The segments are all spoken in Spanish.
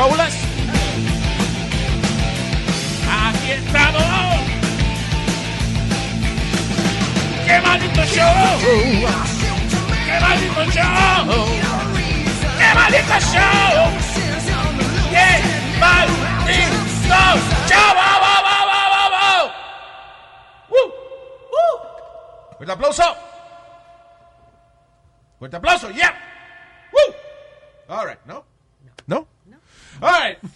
Colas. Aquí estamos. ¡Qué maldito show! ¡Qué maldito show! ¡Qué maldito show! ¡Qué maldito show! ¡Va, va, va, va, va, va! ¡Uh! ¡Uh! ¡Fuerte aplauso! ¡Fuerte aplauso! ¡Yeah! ¡Woo! All right. ¿No? All right.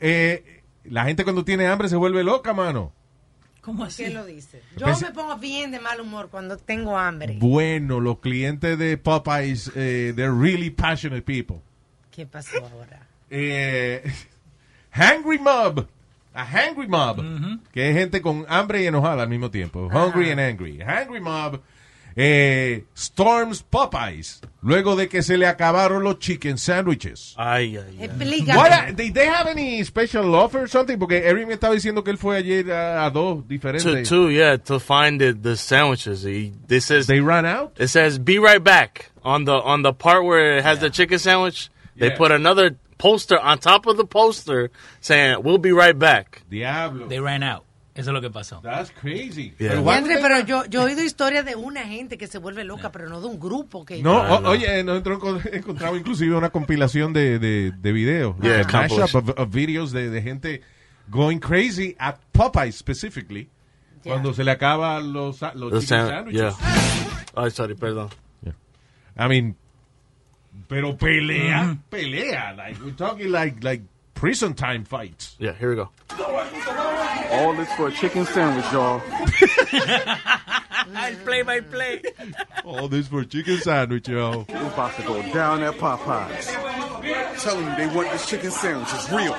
Eh, la gente cuando tiene hambre se vuelve loca, mano. ¿Cómo ¿Qué así? lo dice? Yo Empecé- me pongo bien de mal humor cuando tengo hambre. Bueno, los clientes de Popeyes, eh, they're really passionate people. ¿Qué pasó ahora? Eh, hungry mob. A hungry mob. Que es gente con hambre y enojada al mismo tiempo. Hungry and angry. Hungry mob. Eh, storms Popeyes. Luego de que se le acabaron los chicken sandwiches. Ay, ay, ay. Explícame. What did they have any special offer or something? Porque Eric me estaba diciendo que él fue ayer a, a dos To, diferentes. to, yeah, to find the, the sandwiches. He, this says They ran out? it says be right back on the on the part where it has the chicken sandwich. They Yeah. put another poster on top of the poster saying we'll be right back. Diablo. They ran out. Eso es lo que pasó. That's crazy. Yeah. Pero they- pero yo, yo he oído historias de una gente que se vuelve loca, pero no de un grupo que... No, Ah, o- no. oye, nosotros encon- encontramos inclusive una compilación de, de, de videos. Yeah, A mashup of, of videos de, de gente going crazy at Popeye specifically. Yeah. Cuando se le acaban los, los yeah. Ay, sorry, perdón. I mean, pero pelea, pelea. Like, we're talking like, like prison time fights. Yeah, here we go. All this for a chicken sandwich, y'all. El play by play. All this for a chicken sandwich, yo. We're about to go down at Popeyes. Telling them they want this chicken sandwich. It's real.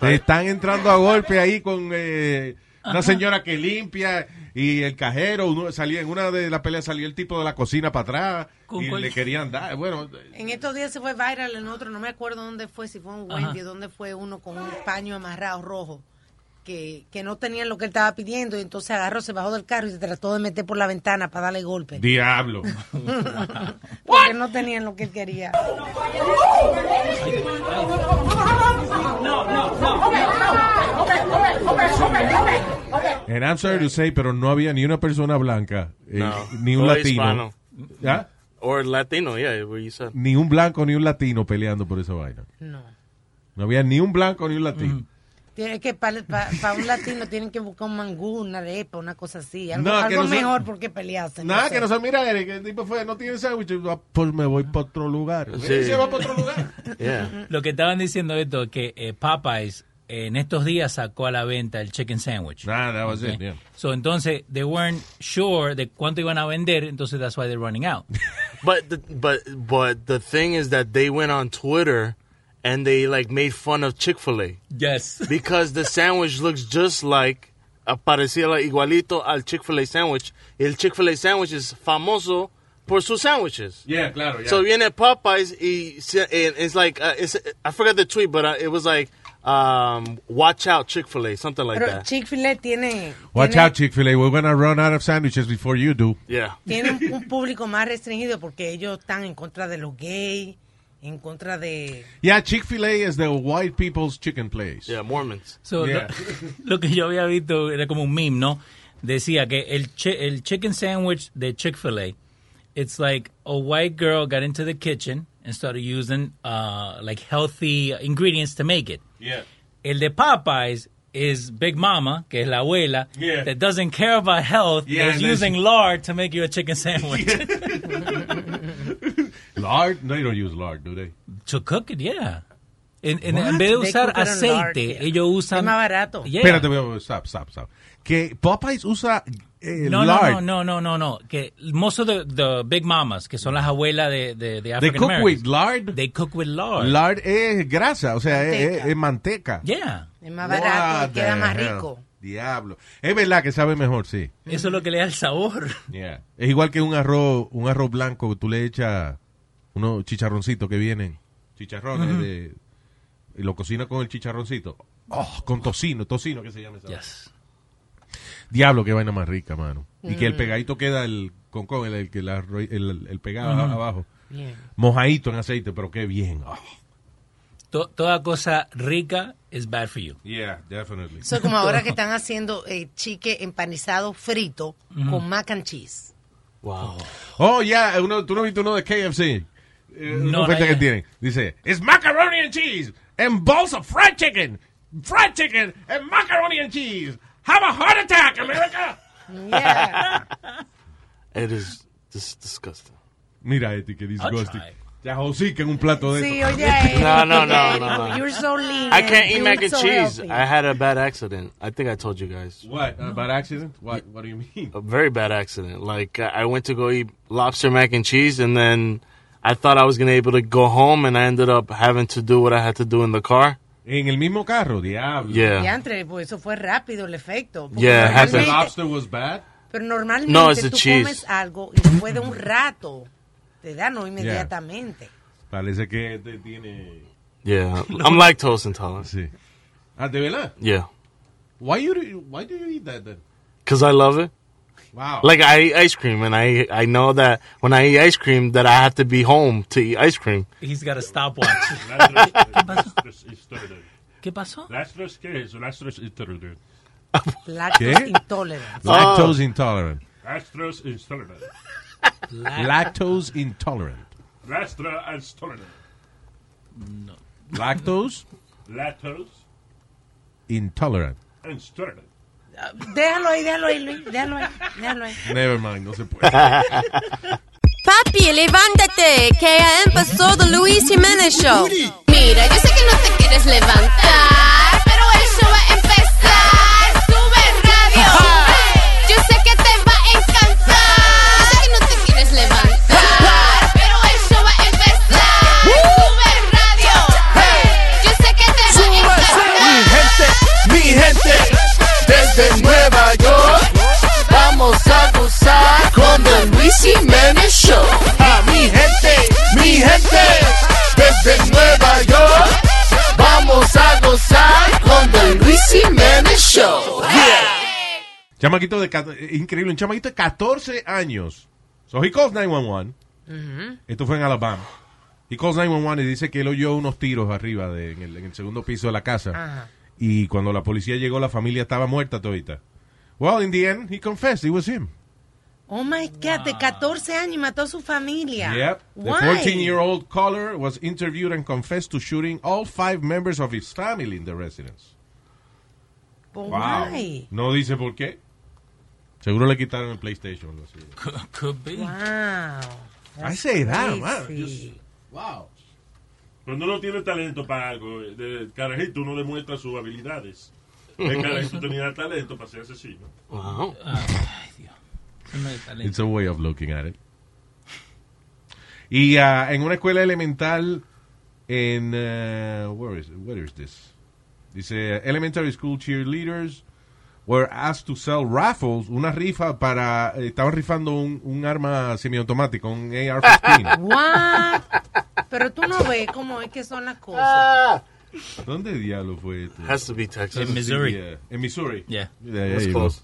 Se están entrando a golpe ahí con eh, una señora que limpia y el cajero. Uno salía, en una de las peleas salió el tipo de la cocina para atrás ¿Con y cuál? le querían dar. Bueno, En estos días se fue viral en otro, no me acuerdo dónde fue, si fue un Wendy, dónde fue uno con un paño amarrado rojo, que, que no tenían lo que él estaba pidiendo, y entonces agarró, se bajó del carro y se trató de meter por la ventana para darle golpe. diablo. Porque no tenían lo que él quería. And I'm sorry to say, pero no había ni una persona blanca, eh, No. ni un O latino. ¿Ah? Or Latino, yeah, where you said. ni un blanco ni un latino peleando por esa vaina. No. No había ni un blanco ni un latino. Tiene que para un latino tienen que buscar un mangú, una arepa, una cosa así, algo, No, algo no mejor porque pelearse. no Nada, sé. que no se mira, Eric, el tipo fue, no tiene sándwich, ah, pues me voy para otro lugar. Sí. Se va para otro lugar. Yeah. Lo que estaban diciendo esto es que eh, Popeyes eh, en estos días sacó a la venta el chicken sandwich. Nah, that was it, Okay. yeah. So entonces they weren't sure de cuánto iban a vender, entonces that's why they're running out. But the, but but the thing is that they went on Twitter and they like made fun of Chick-fil-A yes. because the sandwich looks just like parecía igualito al Chick-fil-A sandwich. El Chick-fil-A sandwich es famoso por sus sandwiches. Yeah, claro, yeah. So viene Popeyes y and it's like uh, it's, I forgot the tweet, but uh, it was like um, watch out Chick-fil-A, something like Pero that. Chick-fil-A tiene, Watch tiene, out, Chick-fil-A, we're gonna run out of sandwiches before you do. Yeah. tiene un, un público más restringido porque ellos están en contra de los gays, en contra de... Yeah, Chick-fil-A is the white people's chicken place. Yeah, Mormons. So, Yeah. lo, lo que yo había visto era como un meme, ¿no? Decía que el, chi- el chicken sandwich de Chick-fil-A, it's like a white girl got into the kitchen and started using uh, like healthy ingredients to make it. Yeah. El de Popeyes is Big Mama, que es la abuela, Yeah. that doesn't care about health, Yeah, is using she- lard to make you a chicken sandwich. Lard? No, they don't use lard, do they? to cook it, yeah. En, en, en vez de They usar cook it in lard, aceite, yeah. ellos usan... Es más barato. Yeah. Espérate, wait, stop, stop, stop. Que Popeyes usa eh, No, no, lard. no, no, no, no, no. Que most of the, the big mamas, que son las abuelas de, de, de They African cook with Americans, lard. they cook with lard. Lard es grasa, o sea, es, Manteca. es- es manteca. Yeah. Es más barato y queda más hell? rico. Diablo. Es verdad que sabe mejor, sí. Eso es lo que le da el sabor. Yeah. Es igual que un arroz, un arroz blanco que tú le echas unos chicharroncitos que vienen, chicharrones de y lo cocina con el chicharroncito. Oh, con tocino, tocino que se llama esa. Yes. Diablo, qué vaina más rica, mano. Y que el pegadito queda el con con el, el, el, el pegado abajo. Bien. Mojadito en aceite, pero qué bien. Oh, To- toda cosa rica is bad for you. yeah, definitely. Es como ahora que están haciendo eh, chique empanizado frito con mac and cheese. Wow. Oh, yeah, uno, tú no viste uno de KFC. Eh, una No, oferta no, que ya. tienen. Dice, it's macaroni and cheese and balls of fried chicken. Fried chicken and macaroni and cheese. Have a heart attack, America. Yeah. It is dis- disgusting. Mira este que I'll disgusting. try. Ya josica en un plato de sí, eso. oye. eh, No, no, no, no, no. You're so lean. I can't eat mac and so cheese. healthy. I had a bad accident. I think I told you guys. What? Uh, bad accident? What? What do you mean? A very bad accident. Like I I went to go eat lobster mac and cheese, and then I thought I was gonna be able to go home, and I ended up having to do what I had to do in the car. En el mismo carro, diablo. Yeah. Diantre, pues eso fue rápido el efecto. Porque Yeah, it The happened. normalmente- lobster was bad? Pero normalmente No, it's the tú cheese. comes algo y después de un rato te da, no inmediatamente. Parece que te tiene... Yeah, I'm lactose intolerant. Sí. Ah, ¿de verdad? Yeah, Why, you, do- why do you eat that then? because I love it. Wow. Like I eat ice cream, and I I know that when I eat ice cream, that I have to be home to eat ice cream. He's got a stopwatch. ¿Qué pasó? Lastros, ¿qué es eso? Lastros intolerant. Lactose intolerant. Lactose intolerant. Lastros intolerant. Lactose intolerant. Lastra intolerant. Lactose Lactose intolerant. intolerant. Déjalo ahí, déjalo ahí, Luis. Déjalo ahí, déjalo ahí. Never mind, no se puede. Papi, levántate, que ya empezó The Luis Jiménez Show. Mira, yo sé que no te quieres levantar, pero el show va a empezar. Con The Luis Jiménez Show. A mi gente, mi gente, desde Nueva York, vamos a gozar con The Luis Jiménez Show. Yeah. Chamaquito de... eh, Increíble, un chamaquito de 14 años. So he calls 911. Esto fue en Alabama. He calls 911 y dice que él oyó unos tiros arriba de, en, el, en el segundo piso de la casa. Ajá. Y cuando la policía llegó, la familia estaba muerta todita. Well, in the end, he confessed it was him. Oh my God, de 14 años y mató a su familia. Yep. The Why? 14-year-old caller was interviewed and confessed to shooting all five members of his family in the residence. But Wow. why? No dice por qué. Seguro le quitaron el PlayStation. Could, could be. Wow. I say that, man. Crazy. Wow. Cuando uno tiene talento para algo, de carajito uno demuestra sus habilidades. El carajito tenía talento para ser asesino. Wow. Ay, Dios. It's a way of looking at it. Y ah, en una escuela elemental en uh, where is where is this? Dice elementary school cheerleaders were asked to sell raffles, una rifa para eh, estaban rifando un, un arma semiautomática, un AR-15. What? Pero tú no ves cómo es que son las cosas. ¿Dónde diablo fue esto? Has to be Texas. In Missouri. Sí, en Missouri. Yeah. Go. close.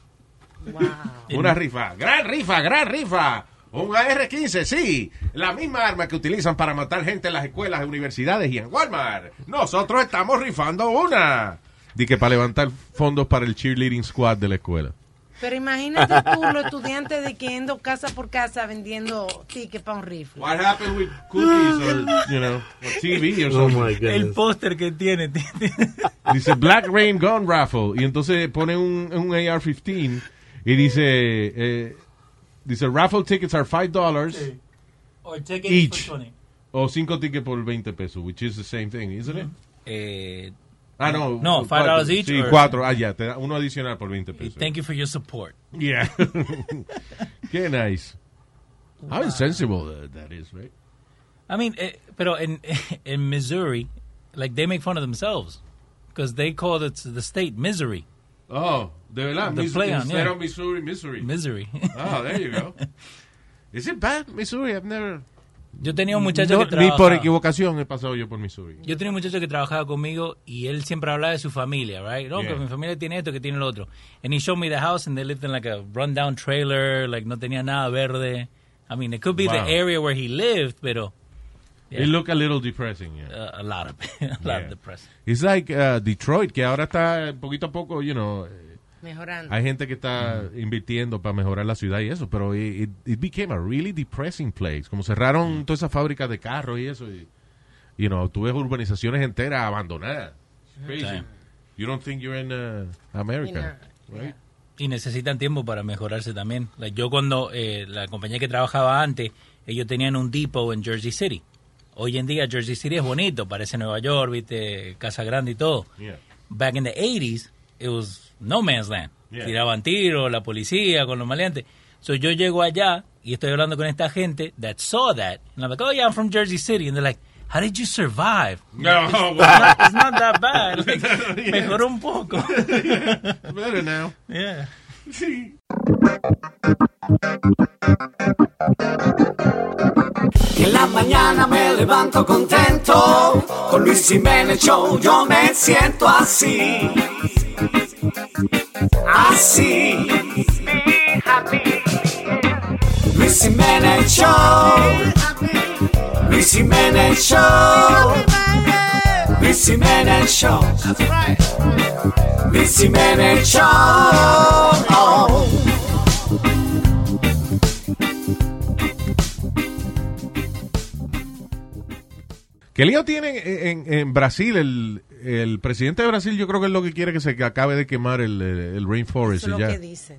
Wow. Una rifa, gran rifa, gran rifa. Un AR-15, sí. La misma arma que utilizan para matar gente en las escuelas, universidades y en Walmart. Nosotros estamos rifando una. Di que para levantar fondos para el cheerleading squad de la escuela. Pero imagínate tú, los estudiantes de que yendo casa por casa vendiendo tickets para un rifle. What happened with cookies or, you know, or TV or Oh something? my goodness. El póster que tiene. Dice Black Rain Gun Raffle. Y entonces pone un, un AR-15 y dice, eh, dice, raffle tickets are $5 Or ticket each. for 20. O 5 tickets por 20 pesos, which is the same thing, isn't it? Eh, Ah, no. No, $5 each Sí, or- 4. Ah, ya, te da uno adicional por 20 pesos. thank you for your support. Yeah. Qué nice. How insensible that, that is, right? I mean, eh, pero en, in Missouri, like they make fun of themselves because they call it the state misery. Oh, de verdad. The Mis- play on, instead yeah. of Missouri, Missouri. Misery. Oh, there you go. Is it bad, Missouri? I've never... Yo tenía un muchacho No, que ni trabajaba. por equivocación he pasado yo por Missouri. Yo tenía un muchacho que trabajaba conmigo y él siempre hablaba de su familia, right? No, Yeah. que mi familia tiene esto, que tiene lo otro. And he showed me the house and they lived in like a rundown trailer, like no tenía nada verde. I mean, it could be Wow. the area where he lived, pero It look a little depressing, yeah. uh, a lot of a lot Yeah. of depressing. It's like uh, Detroit, que ahora está poquito a poco, you know, Mejorando. hay gente que está invirtiendo para mejorar la ciudad y eso, pero it, it became a really depressing place. Como cerraron todas esas fábricas de carros y eso, y, you know, tú ves urbanizaciones enteras abandonadas. It's crazy. Sí. You don't think you're in uh, America, right? Y necesitan tiempo para mejorarse también. Like, yo cuando eh, la compañía que trabajaba antes, ellos tenían un depot en Jersey City. Hoy en día Jersey City es bonito, parece Nueva York, viste, casa grande y todo. Yeah. Back in the 80s, it was no man's land. Yeah. Tiraban tiros, la policía con los maleantes. So yo llego allá y estoy hablando con esta gente that saw that. And I'm like, oh yeah, I'm from Jersey City. And they're like, how did you survive? No, it's, well. not, it's not that bad. Like, Yeah. Mejoró un poco. It's better now. Yeah. Y en la mañana me levanto contento. Con Luis Jiménez Show yo me siento así. Así. Luis Jiménez Show. Luis Jiménez Show. Luis Jiménez Show. Luis Jiménez Show. ¿Qué lío tienen en, en Brasil? El, el presidente de Brasil yo creo que es lo que quiere que se acabe de quemar el, el, rainforest Eso es y lo ya. que dicen.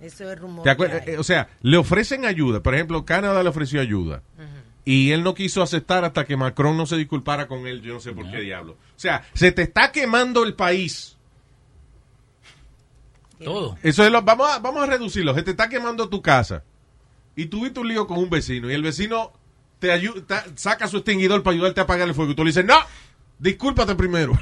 Eso es rumor. Eh, O sea, le ofrecen ayuda. Por ejemplo, Canadá le ofreció ayuda. Y él no quiso aceptar hasta que Macron no se disculpara con él. Yo no sé por qué diablo. O sea, se te está quemando el país. Todo. Eso es lo, vamos, a, vamos a reducirlo. Se te está quemando tu casa. Y tuviste un lío con un vecino. Y el vecino te ayu- ta- saca su extinguidor para ayudarte a apagar el fuego. Y tú le dices, no, discúlpate primero.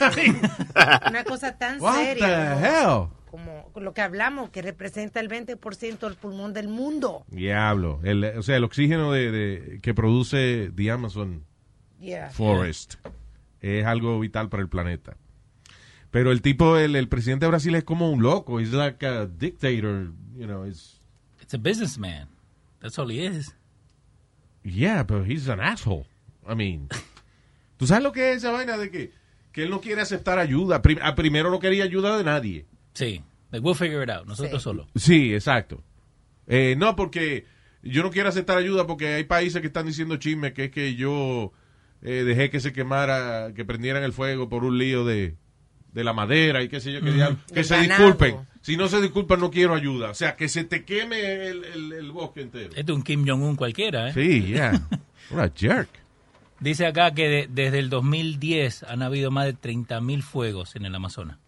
Una cosa tan What seria the hell? como, como lo que hablamos, que representa el 20% del pulmón del mundo. Diablo. El, o sea, el oxígeno de, de- que produce the Amazon Yeah. Forest es algo vital para el planeta. Pero el tipo, el, el presidente de Brasil es como un loco. He's like a dictator, you know. It's, It's a businessman. That's all he is. yeah, but he's an asshole. I mean, ¿tú sabes lo que es esa vaina de que, que él no quiere aceptar ayuda? Prim- a primero no quería ayuda de nadie. Sí. Like, we'll figure it out. Nosotros solo. Sí, exacto. Eh, no, porque yo no quiero aceptar ayuda porque hay países que están diciendo chisme que es que yo eh, dejé que se quemara, que prendieran el fuego por un lío de, de la madera y qué sé yo, que, que se disculpen. Si no se disculpan, no quiero ayuda. O sea, que se te queme el, el- el bosque entero. Este es un Kim Jong-un cualquiera, ¿eh? Sí, yeah. What a jerk. Dice acá que de- desde el 2010 han habido más de 30.000 fuegos en el Amazonas.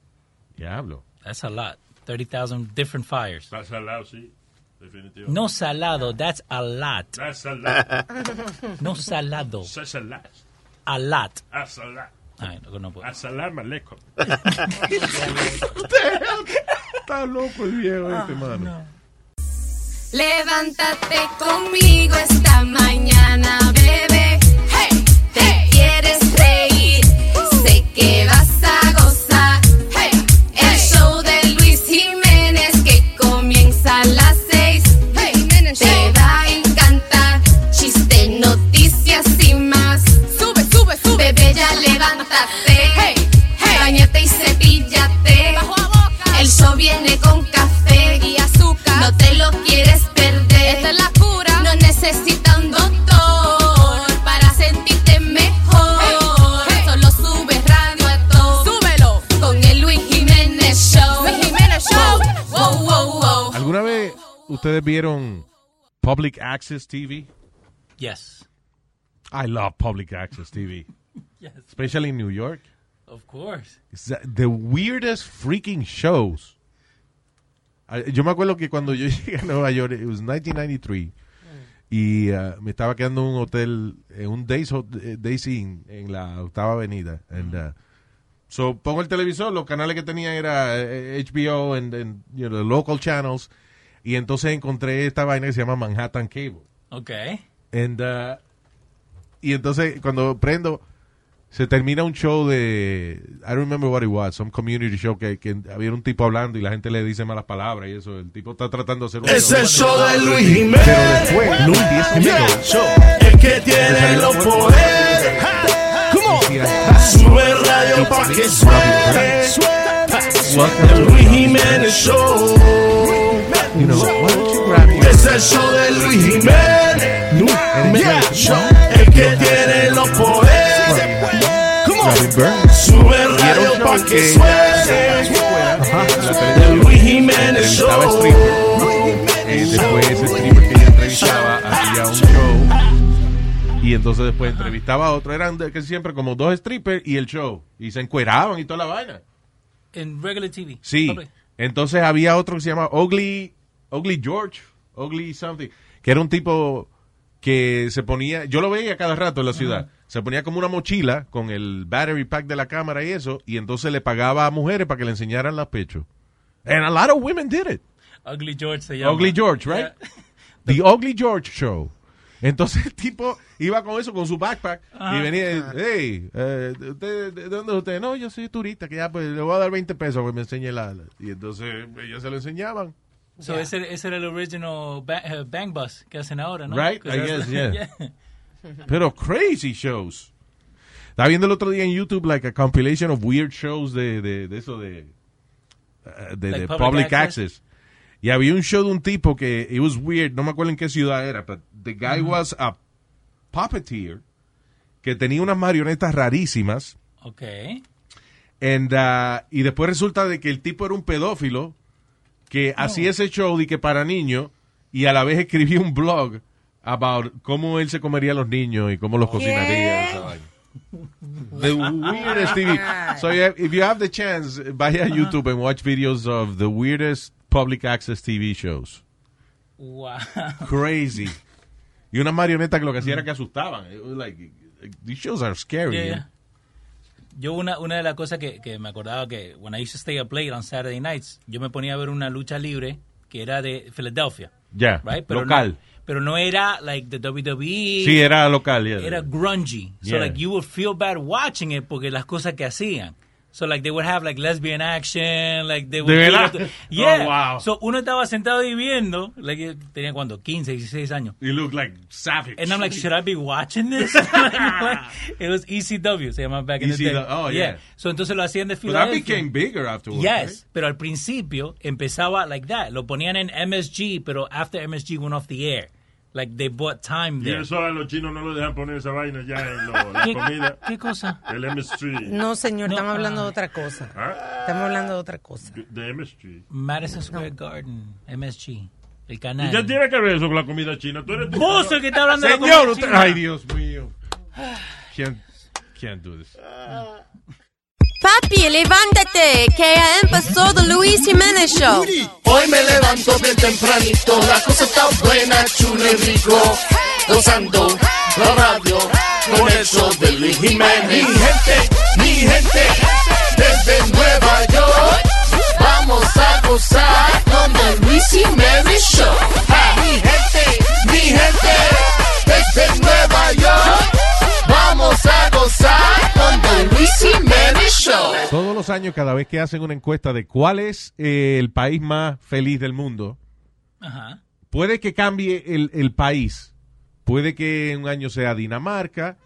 Diablo. That's a lot. 30,000 different fires. Está salado, sí. Definitivamente. No salado, that's a lot. That's salado. No salado, That's salado. a lot. A salado. Ay, no, no puedo. A. Está loco el viejo este, mano. Levántate conmigo esta mañana, bebé. Te quieres reír, sé que vas a gozar. Hey, el show de Luis Jiménez que comienza a las seis. Hey, te va a encantar. Chiste, noticias y más. Sube, sube, sube. Bebé, ya levántate. Hey, hey. Bañate y cepíllate. El show viene con café. ¿Alguna ustedes vieron Public Access TV? Yes. I love Public Access TV. Yes. Especially in New York. Of course. It's the- the weirdest freaking shows. Yo me acuerdo que cuando yo llegué a Nueva York, it was 1993, y ah, me estaba quedando en un hotel, en un Days, eh, Days Inn, en la octava avenida. And, uh, so pongo el televisor, los canales que tenía era eh, HBO and, and, you know, local channels, y entonces encontré esta vaina que se llama Manhattan Cable. Okay. And, uh, y entonces cuando prendo, se termina un show de, I don't remember what it was, some community show que, que había un tipo hablando y la gente le dice malas palabras y eso. El tipo está tratando de hacer un Es el show de Luis Jiménez. Pero después, Luis minutos, El que tiene los poderes. Sube el radio pa' que suene. El Luis Jiménez Show. You know, why don't you grab your- Es el show de Luis Jiménez. Yeah, show. El que tiene los poderes. Sube el radio pa' show que que suene. El Luis Jiménez Show. Eh, después ese stripper que ella entrevistaba hacía un show y entonces después entrevistaba a otro. Eran de- que siempre como dos strippers y el show. Y se encueraban y toda la vaina. In regular TV. Sí. Entonces había otro que se llama Ugly, Ugly George, Ugly something, que era un tipo que se ponía, yo lo veía cada rato en la ciudad, se ponía como una mochila con el battery pack de la cámara y eso, y entonces le pagaba a mujeres para que le enseñaran los pechos. And a lot of women did it. Ugly George se llama. Ugly George, right? The Ugly George Show. Entonces el tipo iba con eso, con su backpack, y venía, y, hey, eh, ¿usted, ¿de dónde es usted? No, yo soy turista, que ya pues le voy a dar 20 pesos que me enseñe la... la-". Y entonces ellos se lo enseñaban. So ese, ese era el original ba- eh, Bang Bus que hacen ahora, ¿no? Right, I guess, yeah. Pero crazy shows. Estaba viendo el otro día en YouTube like a compilation of weird shows de, de, de eso de, uh, de, Like de public public, access? access. Y había un show de un tipo que it was weird, no me acuerdo en qué ciudad era, but the guy was a puppeteer que tenía unas marionetas rarísimas Okay. and, uh, y después resulta de que el tipo era un pedófilo que hacía ese show de que para niños y a la vez escribía un blog about cómo él se comería a los niños y cómo los cocinaría. The weirdest TV. So yeah, if you have the chance, vaya a YouTube and watch videos of the weirdest public access TV shows. Wow. Crazy. Y una marioneta que lo que hacía era que asustaban. It was like, these shows are scary. Yeah, eh. yeah. Yo una, una de las cosas que, que me acordaba que when I used to stay up late on Saturday nights, yo me ponía a ver una lucha libre que era de Philadelphia. Ya, right? Pero local. No, pero no era like the WWE. Sí, era local. yeah. Era grungy. So Yeah. like you would feel bad watching it porque las cosas que hacían. So like they would have like lesbian action, like they would ¿De verdad? the- Yeah. Oh, wow. So uno estaba sentado ahí viendo, like tenía cuando 15, 16 años. You look like savage. And I'm like, should I be watching this? it was ECW, se llamaba back in the ECW, day. oh, yeah. So entonces lo hacían de But that became bigger afterwards. Yes, pero al principio empezaba like that. Lo ponían en MSG, pero after MSG went off the air. Like they bought time Y there. eso a los chinos no lo dejan poner esa vaina ya en lo- la ¿Qué- comida. ¿Qué cosa? El MSG. No, señor, No, estamos hablando ah. de otra cosa. ¿Ah? Estamos hablando de otra cosa. De MSG. Madison Square Garden, MSG, el canal. ¿Y qué tiene que ver eso con la comida china? Tú eres Vos el que está hablando de la Señor, comida usted- china. ay Dios mío. Can't, can't do this. Papi, levántate, que ya empezó The Luis Jiménez Show. Hoy me levanto bien tempranito, la cosa está buena, chulo y rico. Gozando la radio con el show de Luis Jiménez. Mi gente, mi gente, desde Nueva York, vamos a gozar con el Luis Jiménez Show. Mi gente, mi gente, desde Nueva York, Show. Todos los años, cada vez que hacen una encuesta de cuál es eh, el país más feliz del mundo, Ajá. puede que cambie el, el país. Puede que un año sea Dinamarca,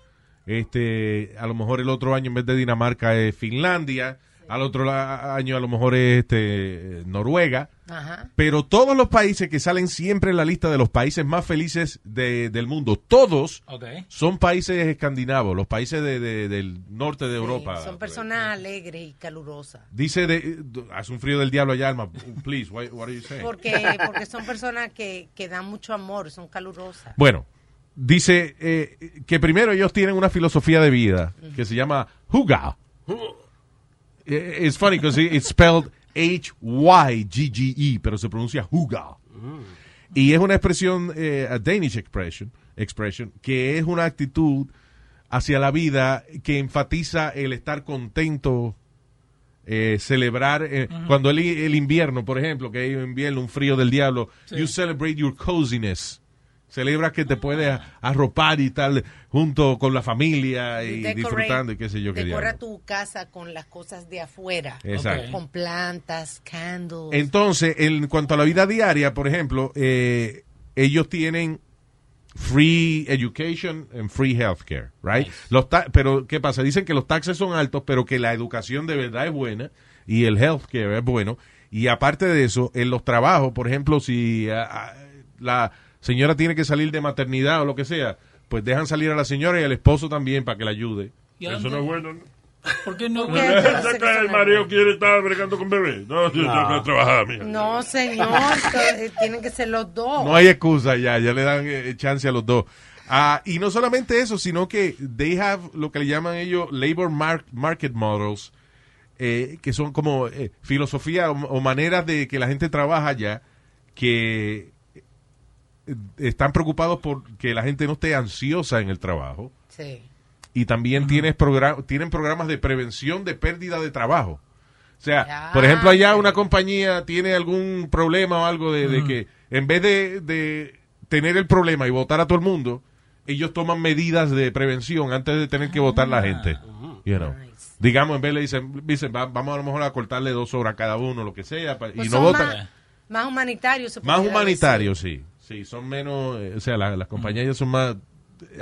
este, a lo mejor el otro año en vez de Dinamarca es Finlandia, al otro año a lo mejor es este, Noruega. Ajá. Pero todos los países que salen siempre en la lista de los países más felices de- del mundo, todos son países escandinavos, los países de- de- del norte de Sí, Europa. son personas alegres y calurosas. Dice, de, hace un frío del diablo allá, Alma. Please, why- what are you saying? Porque, porque son personas que, que dan mucho amor, son calurosas. Bueno, dice eh, que primero ellos tienen una filosofía de vida que se llama Huga. Eh, It's funny because it's spelled H-Y-G-G-E, pero se pronuncia Huga. Y es una expresión, eh, a Danish expression, expression, que es una actitud hacia la vida que enfatiza el estar contento, eh, celebrar, eh, cuando el, el invierno, por ejemplo, que hay un invierno, un frío del diablo, you celebrate your coziness. Celebras que te puedes arropar y tal junto con la familia y Decorate- disfrutando y qué sé yo qué Decora tu casa con las cosas de afuera. Exacto. Con plantas, candles. Entonces, en cuanto a la vida diaria, por ejemplo, eh, ellos tienen free education and free healthcare, right? Los ta- pero ¿qué pasa? Dicen que los taxes son altos, pero que la educación de verdad es buena y el healthcare es bueno. Y aparte de eso, en los trabajos, por ejemplo, si ah, la señora tiene que salir de maternidad o lo que sea, pues dejan salir a la señora y al esposo también para que la ayude. ¿Y a Eso no es bueno. ¿no? ¿Por qué no? ¿Por qué? ¿Sabes que el marido quiere estar bregando con bebé? No, yo tengo que trabajar, mija. No, señor, eh, tienen que ser los dos. No hay excusa ya, ya le dan eh, chance a los dos. Ah, y no solamente eso, sino que they have lo que le llaman ellos labor mar- market models, eh, que son como eh, filosofía o, o maneras de que la gente trabaja ya, que están preocupados por que la gente no esté ansiosa en el trabajo Sí. y también tienes progra- tienen programas de prevención de pérdida de trabajo. O sea, Ya. por ejemplo, allá una compañía tiene algún problema o algo de, de que en vez de, de tener el problema y votar a todo el mundo, ellos toman medidas de prevención antes de tener que votar la gente. You know. Digamos, en vez le dicen, dicen "Va- vamos a lo mejor a cortarle dos horas a cada uno, lo que sea, pa- Pues y no votan. Más, se Más pudiera humanitarios, sí. Sí, son menos, eh, o sea, la- las compañías ya son más,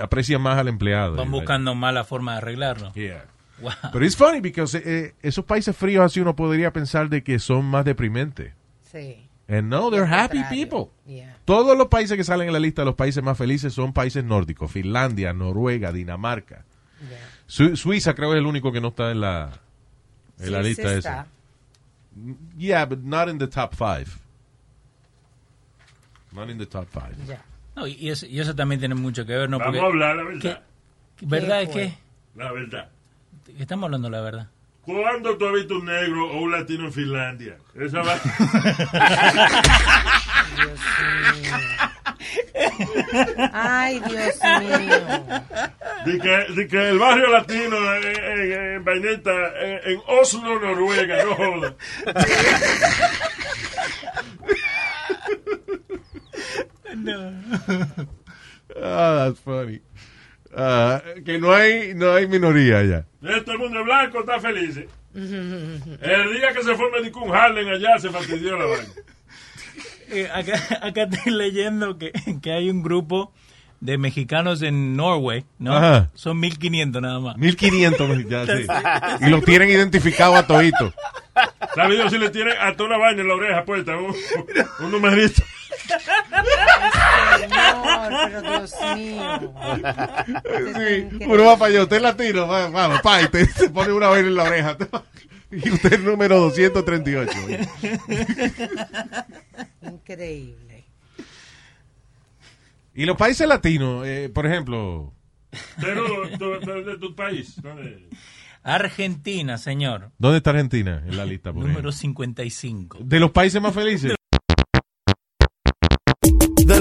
aprecian más al empleado. Van buscando más la forma de arreglarlo. Yeah. Wow. Pero es funny because eh, esos países fríos así uno podría pensar de que son más deprimentes. Sí. And no, they're happy people. Yeah. Todos los países que salen en la lista de los países más felices son países nórdicos. Finlandia, Noruega, Dinamarca. Yeah. Su- Suiza creo es el único que no está en la, en la Sí, lista sí esa. está. Yeah, but not in the top five. Not in the top five. Ya. No, y, eso, y eso también tiene mucho que ver, ¿no? Vamos Porque- a hablar la verdad. ¿Qué- ¿Verdad es que La verdad. estamos hablando la verdad? ¿Cuándo tú has visto un negro o un latino en Finlandia? Esa va. Ay, Dios mío. De que, de que el barrio latino en, en, en Vaineta, en, en Oslo, Noruega, no joda. Ah, that's funny. Ah, que no hay, no hay minoría. Eh, Todo el mundo es blanco, está feliz. ¿eh? El día que se fue médico un Harlem allá, se fastidió la vaina. Eh, acá, acá estoy leyendo que, que hay un grupo de mexicanos en Norway, ¿no? Ajá. Son 1500 nada más. 1500 mexicanos, sí. Y lo tienen identificado a todito. ¿Sabes si le tienen hasta una vaina en la oreja puesta? Un, un numerito. Señor, pero Dios mío. Sí, uno va para allá, usted es latino, va- vamos, pa, y te, se pone una vaina en la oreja. Y usted es el número 238. Increíble. Y los países latinos, eh, por ejemplo, Pero de tu país. ¿dónde? Argentina, señor. ¿dónde está Argentina en la lista? Por Número ejemplo? 55. De los países más felices.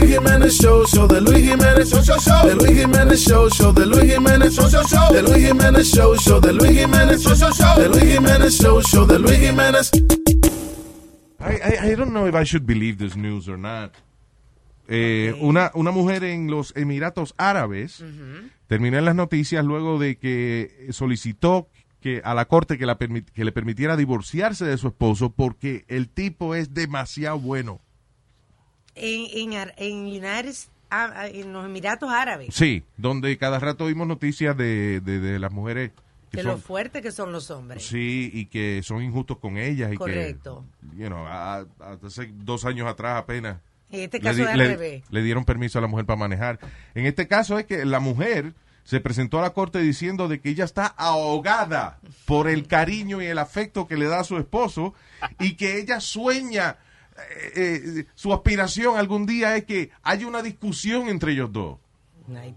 Luis Jiménez Show, show, The Luis Jiménez Show, show, show. The Luis Jiménez Show, show, The Luis Jiménez Show, show, show. The Luis Jiménez Show, show, The Luis Jiménez Show, show, show. The Luis Jiménez Show, show, The Luis Jiménez. I, I, I don't know if I should believe this news or not. Eh, una, una mujer en los Emiratos Árabes terminó en las noticias luego de que solicitó que a la corte que, la permi- que le permitiera divorciarse de su esposo porque el tipo es demasiado bueno. En, en, en ah, en los Emiratos Árabes, Sí, donde cada rato vimos noticias de, de, de las mujeres que de son, lo fuertes que son los hombres. sí y que son injustos con ellas y Correcto. que, you know, a- a- hace dos años atrás apenas En este caso al le- revés. le dieron permiso a la mujer para manejar. En este caso es que la mujer se presentó a la corte diciendo de que ella está ahogada por el cariño y el afecto que le da a su esposo y que ella sueña, eh, eh, su aspiración algún día es que haya una discusión entre ellos dos.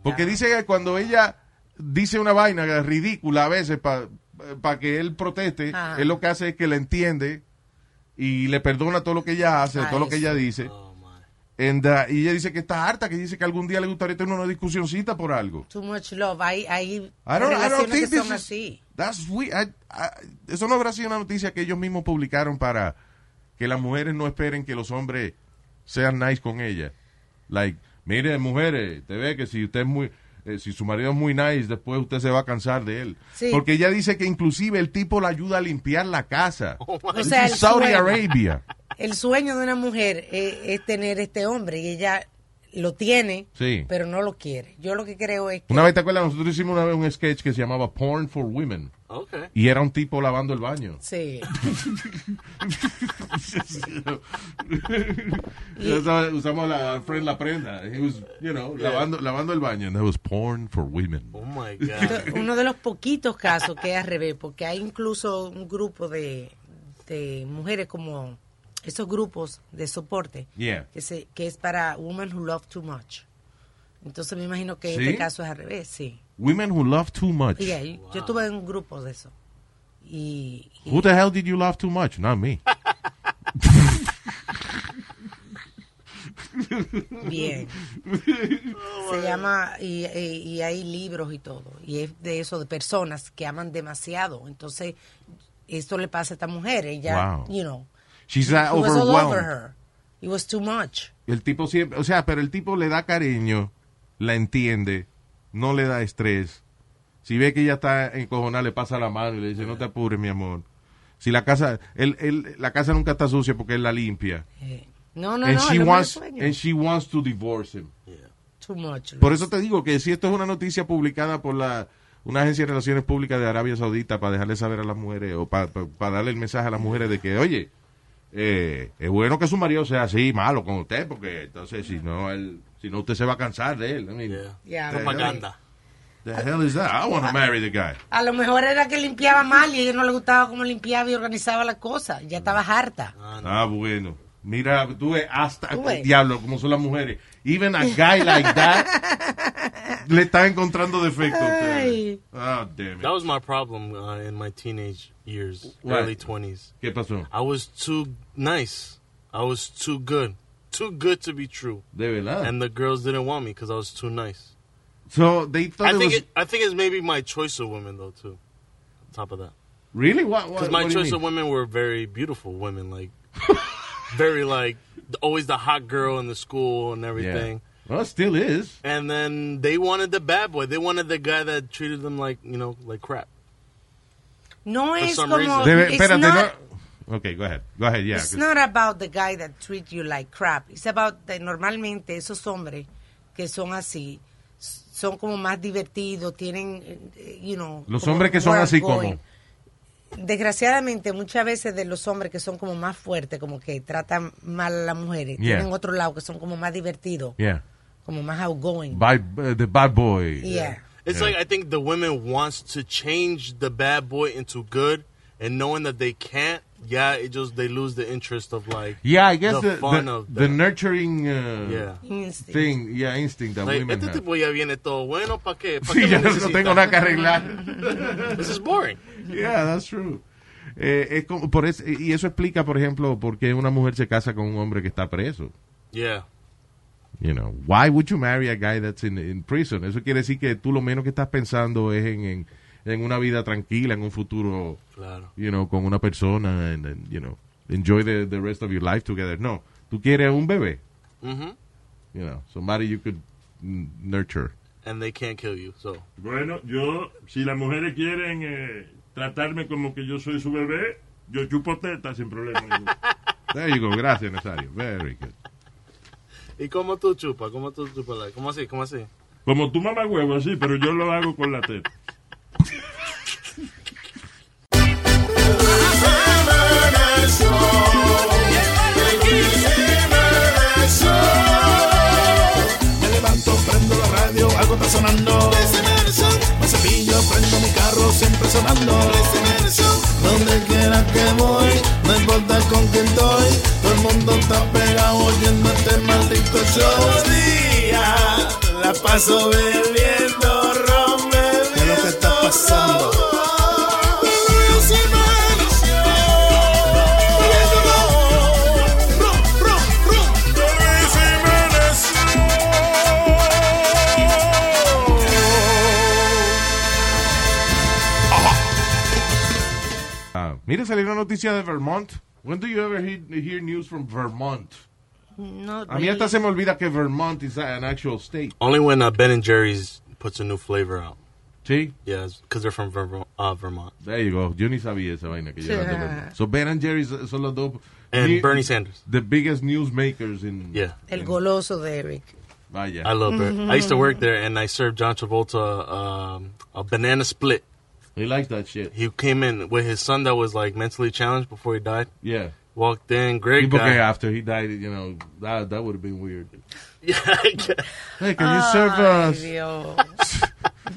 Porque dice que cuando ella dice una vaina ridícula a veces para que él proteste, Ajá. él lo que hace es que la entiende y le perdona todo lo que ella hace, Ah, todo lo que ella dice. And, uh, y ella dice que está harta, que dice que algún día le gustaría tener una discusioncita por algo. Too much love. Hay, hay I don't, I don't relaciones think que this son is- así. that's weird. I- I- eso no habrá sido una noticia que ellos mismos publicaron para que las mujeres no esperen que los hombres sean nice con ella. Like, mire, mujeres, te ve que si usted es muy, eh, si su marido es muy nice, después usted se va a cansar de él. Sí. Porque ella dice que inclusive el tipo la ayuda a limpiar la casa. O This sea, Saudi sueño. Arabia. El sueño de una mujer es, es tener este hombre y ella lo tiene, Sí. pero no lo quiere. Yo lo que creo es que Una vez te acuerdas, nosotros hicimos una vez un sketch que se llamaba Porn for Women. Okay. Y era un tipo lavando el baño. sí. Usamos- Usamos la friend la prenda. He was, you know, lavando, lavando el baño. And that was porn for women. Oh my god. uno de los poquitos casos que es al revés, porque hay incluso un grupo de, de mujeres como esos grupos de soporte Yeah. que, se, que es para women who love too much. Entonces me imagino que ¿Sí? este caso es al revés, sí. Women who love too much. Y ahí, Yo estuve en un grupo de eso. Y, y- Who the hell did you love too much? Not me. Bien. Se llama, y, y- y hay libros y todo. Y es de eso, de personas que aman demasiado. Entonces, esto le pasa a esta mujer. Ella, Wow. you know, She's uh, he was all over overwhelmed. her. It was too much. El tipo siempre, o sea, pero el tipo le da cariño, la entiende, no le da estrés. Si ve que ella está encojonada, le pasa la mano y le dice, no te apures, mi amor. Si la casa, él, él- la casa nunca está sucia porque él la limpia. Eh, No, no, and, no. she wants, and she wants to divorce him. Too much. Por eso te digo que si esto es una noticia publicada por la una agencia de relaciones públicas de Arabia Saudita para dejarle saber a las mujeres o para, darle el mensaje a las mujeres de que, oye, eh, es bueno que su marido sea así malo con usted porque entonces si no él, si no usted se va a cansar de él. I mean, Yeah. Yeah. Propaganda. The hell is that? I want to marry the guy. A lo mejor era que limpiaba mal y a ella no le gustaba cómo limpiaba y organizaba las cosas. Ya estaba harta. Ah, bueno. Mira, tú ves hasta Tú ves. diablo como son las mujeres. Even a guy like that le está encontrando defectos. a. Ay. Ah, damn it. That was my problem uh, in my teenage years, What? early 20s. ¿Qué pasó? I was too nice. I was too good. Too good to be true. De verdad. And the girls didn't want me because I was too nice. so they thought I it think was it, I think it's maybe my choice of women though too. On top of that, really what? what because my what do you choice mean? of women were very beautiful women, like very like always the hot girl in the school and Yeah. everything. Well, it still is. And then they wanted the bad boy. They wanted the guy that treated them like you know like crap. No es some como. reason. Debe, it's espérate, not- no. Okay, go ahead. Go ahead, yeah. It's not about the guy that treat you like crap. It's about that normalmente esos hombres que son así son como más divertidos, tienen, eh, you know. Los como hombres que son así como. Desgraciadamente, muchas veces de los hombres que son como más fuertes, como que tratan mal a las mujeres, Yeah. tienen otro lado que son como más divertidos, Yeah. Como más outgoing. Bad, uh, the bad boy. Yeah. It's Yeah. like I think the women wants to change the bad boy into good, and knowing that they can't, yeah, it just they lose the interest of like Yeah, I guess the, the, fun the, of the nurturing uh, Yeah. Instinct. thing, yeah, instinct that Like, women este have. tipo ya viene todo bueno, ¿para qué? ¿Pa' Sí, qué ya lo no tengo nada que arreglar. This is boring. Yeah, that's true. Eh, es como- por eso, y eso explica, por ejemplo, por qué una mujer se casa con un hombre que está preso. Yeah. You know, why would you marry a guy that's in, in prison? Eso quiere decir que tú lo menos que estás pensando es en, en, en una vida tranquila, en un futuro, Claro. you know, con una persona, and, and, you know, enjoy the, the rest of your life together. No, tú quieres un bebé. Mhm. you know, somebody you could mm, nurture. And they can't kill you, so. Bueno, yo, si las mujeres quieren eh, tratarme como que yo soy su bebé, yo chupo teta sin problema. ninguno. There you go. Gracias, Nazario. Very good. ¿Y cómo tú chupas? ¿Cómo tú chupas? la- ¿Cómo así? ¿Cómo así? Como tu mamá huevo, así, pero yo lo hago con la teta. Me levanto, prendo la radio, algo está sonando. Me cepillo, prendo mi carro, siempre sonando. Donde quiera que voy, no importa con quién estoy. Todo el mundo está pegado oyendo este maldito show. Día, la paso bebiendo ron, ¿Qué es lo que está pasando? Ah, mira, salió una noticia de Vermont. When do you ever hear, hear news from Vermont? No, A mí hasta se me olvida que Vermont is an actual state. Only when uh, Ben and Jerry's puts a new flavor out. Sí. Yeah, because they're from Vermo- uh, Vermont. There you go. Yo ni sabía esa vaina que Sí. llevan de Vermont. So Ben and Jerry's son los dos. And Ni- Bernie Sanders. The biggest newsmakers in. Yeah. El goloso de Eric. Vaya. I love it. I used to work there, and I served John Travolta um, a banana split. He likes that shit. He came in with his son that was like mentally challenged before he died. Yeah. Walked in, great Sí, porque guy. after he died, you know, that, that would have been weird. Yeah, Hey, can you serve Ay, Dios.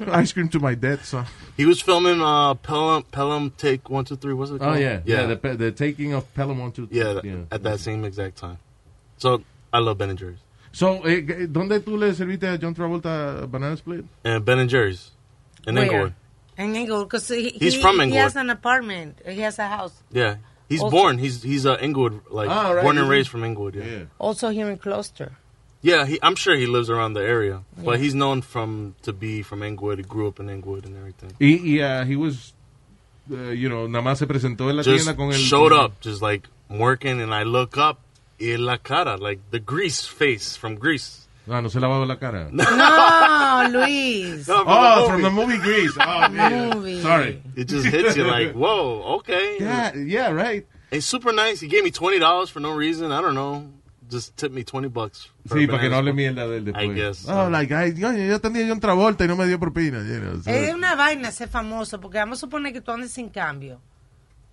ice cream to my dead son? He was filming uh, Pelham, Pelham Take One Two Three. What's it Called? Oh, called? yeah. Yeah, the, the taking of Pelham 1, 2, yeah, at that same exact time. So I love Ben and Jerry's So, eh, ¿dónde tú le serviste a John Travolta banana split? and Ben and Jerry's in Where? Inglewood. En Inglewood, because he, He's he, from He has an apartment. He has a house. Yeah, he's Also- born. He's he's uh, Inglewood, like Ah, right, born and he's- raised from Inglewood. Yeah, yeah. Also here in Closter. Yeah, he, I'm sure he lives around the area, but Yeah. he's known from to be from Inglewood. He grew up in Inglewood and everything. Y, y uh, he was, uh, you know, nada más se presentó en la just tienda con el... showed up, just like working, and I look up, y la cara, like the Grease face from Grease. Ah, no se lavaba la cara. No, Luis. No, Oh, from the movie Grease. Oh, yeah. Movie. Sorry. It just hits you like, whoa, okay. Yeah, yeah, right. And super nice. He gave me twenty dollars for no reason. I don't know. Just tipped me twenty bucks. for Sí, para que no hable mierda de él después. I guess. Oh, like, ay, yo, yo tenía John Travolta y no me dio propina. you know, so- Es una vaina ser famoso, porque vamos a suponer que tú andes sin cambio.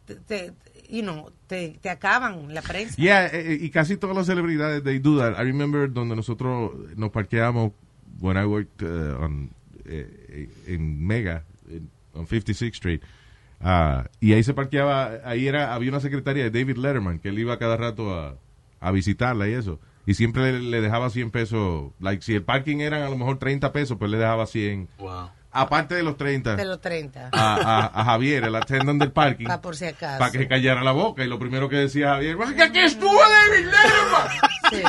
Te, te- you know, te, te acaban la prensa. Yeah, eh, eh, y casi todas las celebridades, they do that. I remember donde nosotros nos parqueamos when I worked uh, on, eh, en Mega, en- on 56th Street. Ah, y ahí se parqueaba, ahí era, había una secretaria de David Letterman, que él iba cada rato a, a visitarla y eso. Y siempre le, le dejaba 100 pesos. Like, si el parking eran a lo mejor 30 pesos, pues le dejaba 100. Wow. Aparte de los 30. De los 30. a, a- a Javier, el attendant del parking, Pa' por si acaso. para que se callara la boca. Y lo primero que decía Javier, "¡Es que aquí estuvo David Letterman! Sí.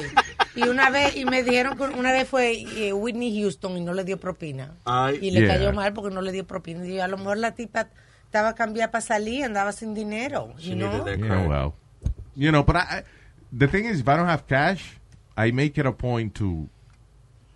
Y una vez, y me dijeron que una vez fue eh, Whitney Houston y no le dio propina. Ay. Y le Yeah. cayó mal porque no le dio propina. Y a lo mejor la tipa estaba cambiada para salir, andaba sin dinero. She you know? needed that know, well. You know, but I, the thing is, if I don't have cash, I make it a point to,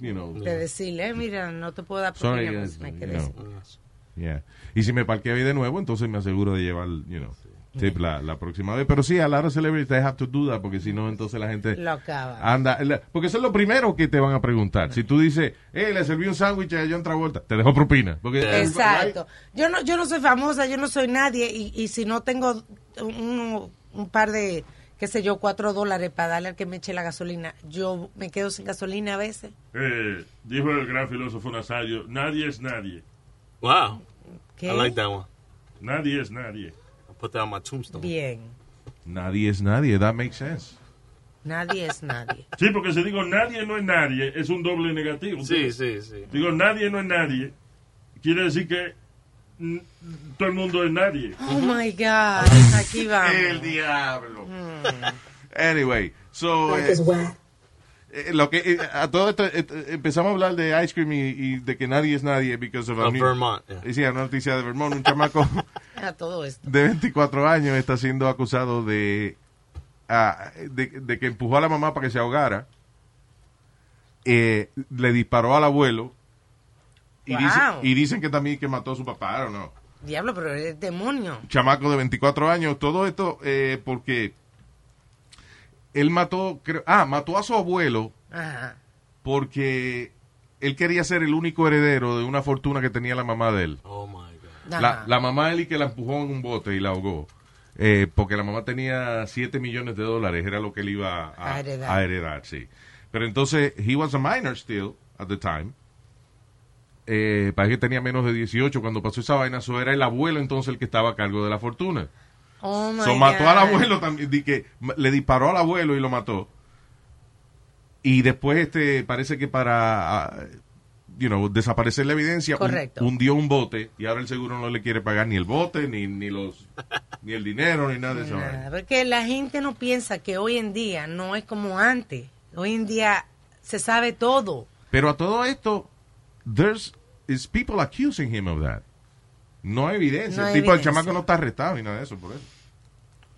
you know, De decirle, "Eh, mira, no te puedo dar Sorry, propina, pues me you quedé know. sin- yeah. Y si me parqueo ahí de nuevo, entonces me aseguro de llevar, you know, tip la, la próxima vez. Pero sí, a lot of celebrities, they have to do that, porque si no, entonces la gente Lo acaba. anda. la- Porque eso es lo primero que te van a preguntar. Si tú dices, eh, le serví un sándwich a John Travolta, te dejo propina. Porque, Exacto. Yo no, yo no soy famosa, yo no soy nadie y, y si no tengo un, un par de, qué sé yo, cuatro dólares para darle al que me eche la gasolina, yo me quedo sin gasolina a veces. Eh, dijo el gran filósofo Nazario, nadie es nadie. Wow. ¿Qué? I like that one. Nadie es nadie. I'll put that on my tombstone. Bien. Nadie es nadie, that makes sense. Nadie es nadie. Sí, porque si digo nadie no es nadie, es un doble negativo. Sí, sí, sí. Digo nadie no es nadie, quiere decir que todo el mundo es nadie. Oh my God. Aquí vamos. El diablo. Anyway, so. eh, eh, lo que, eh, a todo esto, empezamos a hablar de ice cream y, y de que nadie es nadie because of, a Of new- Vermont, yeah. Sí, una noticia de Vermont, un chamaco A todo esto. de 24 años está siendo acusado de, ah, de, de que empujó a la mamá para que se ahogara eh, le disparó al abuelo y, Wow. dice- y dicen que también que mató a su papá, o no. Diablo, pero es demonio. Chamaco de 24 años, todo esto eh, porque él mató, creo, ah, mató a su abuelo Ajá. porque él quería ser el único heredero de una fortuna que tenía la mamá de él. Oh my God. Ajá. La, la mamá de él y que la empujó en un bote y la ahogó. Eh, porque la mamá tenía 7 millones de dólares, era lo que él iba a, A heredar. a heredar, sí. Pero entonces, he was a minor still at the time. Eh, parece que tenía menos de 18 cuando pasó esa vaina. So era el abuelo entonces el que estaba a cargo de la fortuna. Oh my So mató God. al abuelo también, di que le disparó al abuelo y lo mató. Y después este parece que para ah, you know, desaparecer la evidencia Correcto. hundió un bote y ahora el seguro no le quiere pagar ni el bote ni ni los ni el dinero ni nada de eso. Nada, Porque la gente no piensa que hoy en día no es como antes. Hoy en día se sabe todo. Pero a todo esto there's is people accusing him of that. No hay evidencia. No hay el tipo el evidencia. chamaco no está arrestado ni nada de eso por eso.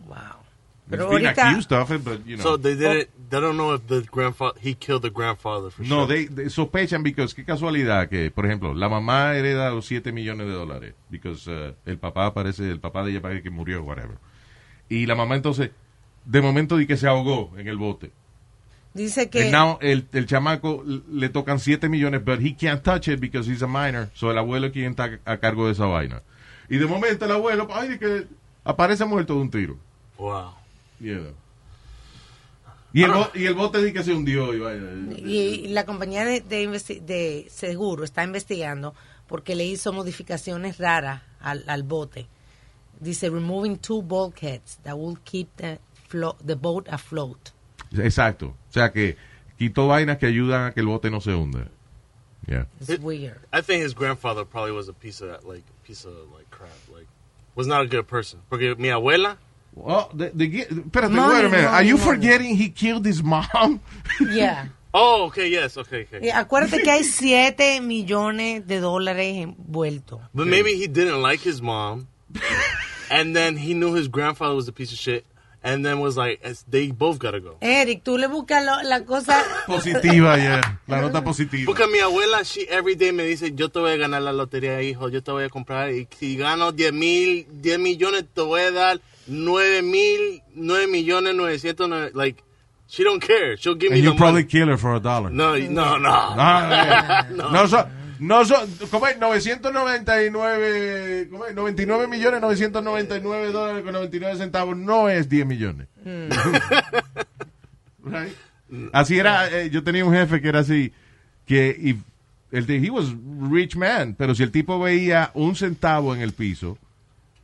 Wow. He's Pero been ahorita- accused of it, but, you know. So they didn't. They don't know if the grandfather he killed the grandfather for No, sure. they, they sospechan because qué casualidad que, por ejemplo, la mamá hereda los 7 millones de dólares because uh, el papá parece el papá de ella parece que murió whatever. Y la mamá entonces de momento di que se ahogó en el bote. Dice que And now el, el chamaco le tocan 7 millones, but he can't touch it because he's a minor. So el abuelo es quien está a cargo de esa vaina. Y de momento el abuelo, ay, que aparece muerto de un tiro. Wow. Know. Y el, bo- y el bote di que se hundió y vaina. y la compañía de, de, de seguro está investigando porque le hizo modificaciones raras al, al bote. Dice removing two bulkheads that will keep the, flo- the boat afloat. Exacto. O sea que quitó vainas que ayudan a que el bote no se hunda. Yeah. It's weird. I think his grandfather probably was a piece of that, like piece of like crap. Like was not a good person. Porque mi abuela. Oh, the, the, espérate, Money, wait a minute. Are money, you money. forgetting he killed his mom? Yeah. Oh, okay, yes, okay, okay. Y acuérdate que hay 7 millones de dólares envueltos. But maybe he didn't like his mom, and then he knew his grandfather was a piece of shit, and then was like, "It's- they both gotta go. Eric, tú le buscas lo- la cosa. Positiva, ya. La nota positiva. Porque mi abuela, she every day me dice, yo te voy a ganar la lotería, hijo, yo te voy a comprar, y si gano 10 mil, 10 millones, te voy a dar 9 mil, 9 millones, 900, like, she don't care. She'll give me And you probably money. kill her for a dollar. No, no, no. Ah, No. no, so- no so- ¿cómo es? 999, ¿cómo es? 99 millones 999 dólares con 99 centavos no es 10 millones. Right? Así era, eh, yo tenía un jefe que era así, que if, el, de- he was rich man, pero si el tipo veía un centavo en el piso,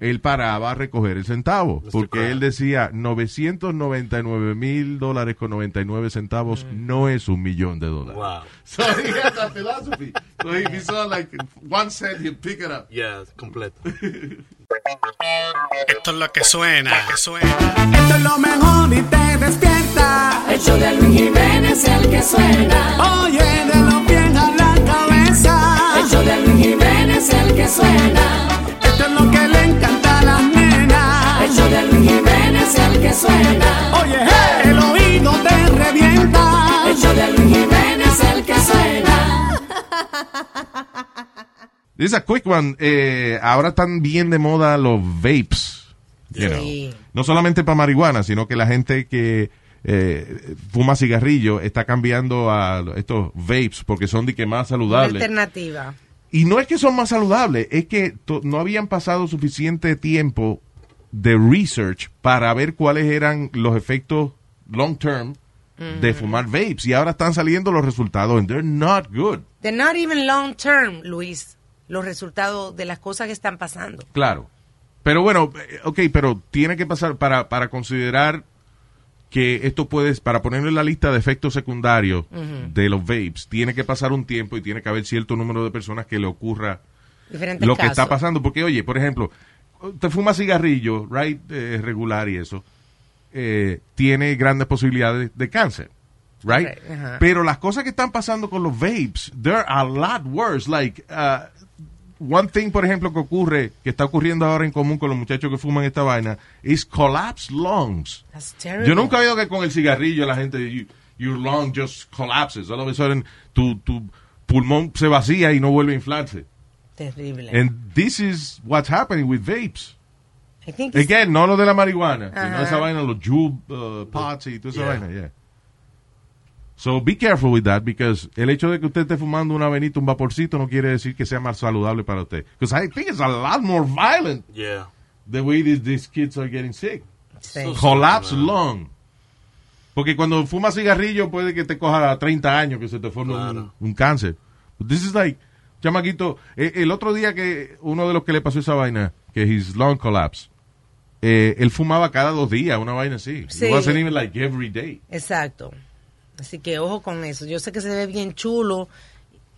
él paraba a recoger el centavo, porque él decía 999 mil dólares con 99 centavos no es un millón de dólares. Wow. So he had that philosophy. So if he saw like one cent, he'd pick it up. Yeah, completo. Esto es lo que suena, que suena. Esto es lo mejor y te despierta. El show de Luis Jiménez es el que suena. Oye, de los pies a la This is a quick one. Eh, ahora están bien de moda los vapes. you know. Sí. No solamente para marihuana, sino que la gente que eh, fuma cigarrillo está cambiando a estos vapes porque son de que más Una saludables. alternativa. Y no es que son más saludables, es que no habían pasado suficiente tiempo de research para ver cuáles eran los efectos long term de fumar vapes. Y ahora están saliendo los resultados and they're not good. They're not even long term, Luis. Los resultados de las cosas que están pasando. Claro. Pero bueno, eh, ok, pero tiene que pasar para, para considerar que esto puede, para ponerlo en la lista de efectos secundarios de los vapes, tiene que pasar un tiempo y tiene que haber cierto número de personas que le ocurra Diferentes lo que está pasando. Porque, oye, por ejemplo, te fuma cigarrillo, right, eh, regular y eso, eh, tiene grandes posibilidades de cáncer, right? Pero las cosas que están pasando con los vapes, they're a lot worse. Like, uh, one thing, por ejemplo, que ocurre, que está ocurriendo ahora en común con los muchachos que fuman esta vaina, is collapsed lungs. That's terrible. Yo nunca he oído que con el cigarrillo la gente, you, your lung just collapses. All of a sudden, tu, tu pulmón se vacía y no vuelve a inflarse. Terrible. And this is what's happening with vapes. I think Again, no lo de la marihuana, sino Ajá. esa vaina, los jube uh, pots y toda esa Yeah. vaina, yeah. So be careful with that because el hecho de que usted esté fumando una venita, un vaporcito, no quiere decir que sea más saludable para usted. Because I think it's a lot more violent Yeah. the way these, these kids are getting sick. Sí. Collapse lung. Porque cuando fumas cigarrillo puede que te coja a 30 años que se te forme un, un cáncer. But this is like, chamaquito, eh, el otro día que uno de los que le pasó esa vaina, que his lung collapse, eh, él fumaba cada dos días, una vaina así. Sí. It wasn't even like every day. Exacto. Así que ojo con eso. Yo sé que se ve bien chulo.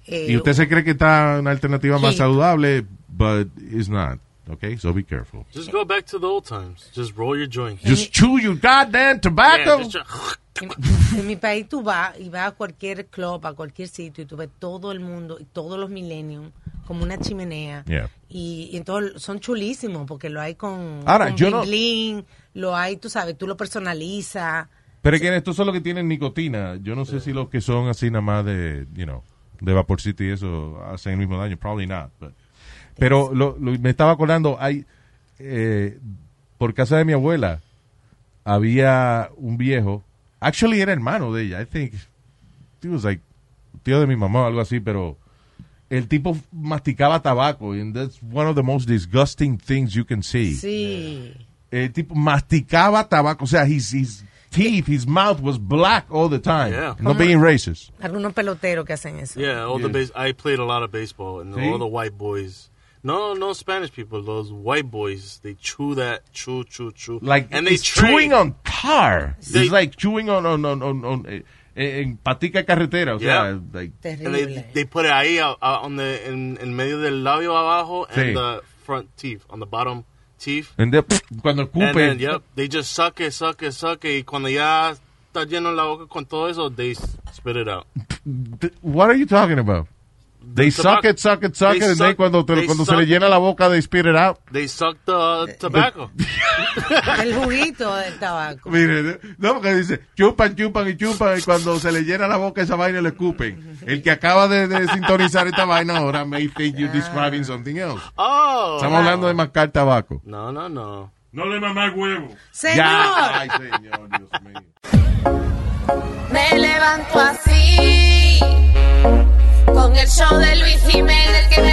eh, Y usted se cree que está una alternativa más Sí. saludable, but it's not. Okay, so be careful. Just go back to the old times. Just roll your joints. Just chew your goddamn tobacco. Yeah, en mi país tú vas y vas a cualquier club, a cualquier sitio y tú ves todo el mundo y todos los millennials como una chimenea. Yeah. Y, y entonces son chulísimos porque lo hay con, Ahora, con yo no- bling, lo hay, tú sabes, tú lo personalizas. Pero es que estos son los que tienen nicotina. Yo no sé si los que son así nada más de, you know, de vaporcito y eso hacen el mismo daño. Probably not. but- Pero lo, lo- me estaba acordando, hay, eh, por casa de mi abuela, había un viejo, actually era hermano de ella, I think, he was like, tío de mi mamá o algo así, pero el tipo masticaba tabaco, and that's one of the most disgusting things you can see Sí. el tipo masticaba tabaco, o sea, his teeth, his mouth was black all the time. Yeah. No being racist. Algunos peloteros que hacen eso. Yeah, all the base. I played a lot of baseball, and See? all the white boys. No, no Spanish people. Those white boys, they chew that, chew, chew, chew. Like, and they it's chewing on tar. They- it's like chewing on, on, on, on, on, eh, eh, en patica de carretera, o sea, Yeah. like, And they, they put it ahí uh, on the en, en medio del labio abajo and Sí. the front teeth on the bottom teeth. and then, cuando And escupe, then, yep, they just suck it, suck it, suck it. Y cuando ya está lleno la boca con todo eso, they spit it out. what are you talking about? They suck it, suck it, suck it, and then cuando, te- they cuando se suck- le llena la boca, they spit it out. They suck the tobacco. El juguito del tabaco. Mire, no, porque dice, chupan, chupan y chupan, y cuando se le llena la boca esa vaina le escupen. El que acaba de, de sintonizar esta vaina ahora may think you're describing something else. Oh. Estamos hablando de mascar tabaco. No, no, no. No le mamá huevo. Señor. Ya. Ay, señor, Dios mío. Me levanto así, con el show de Luis Jiménez que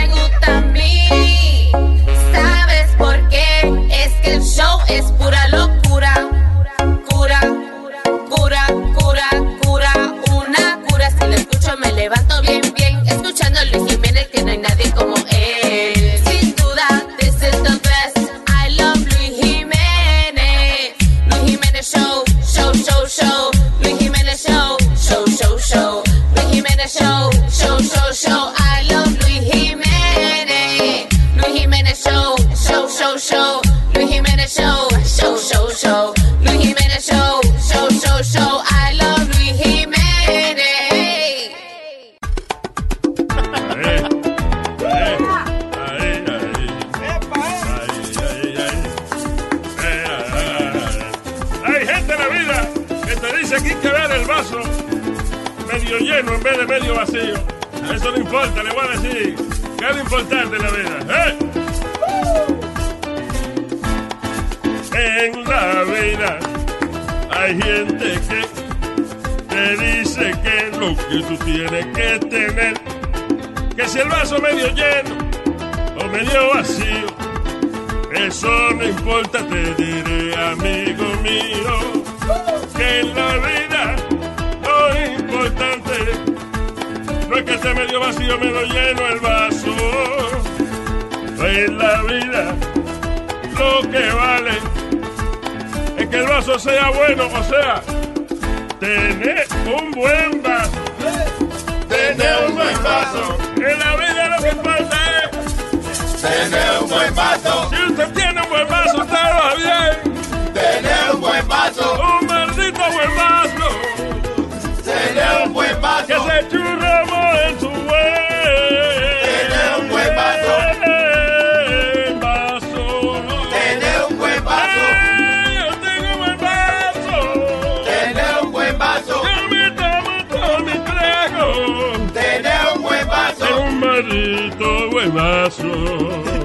vaso.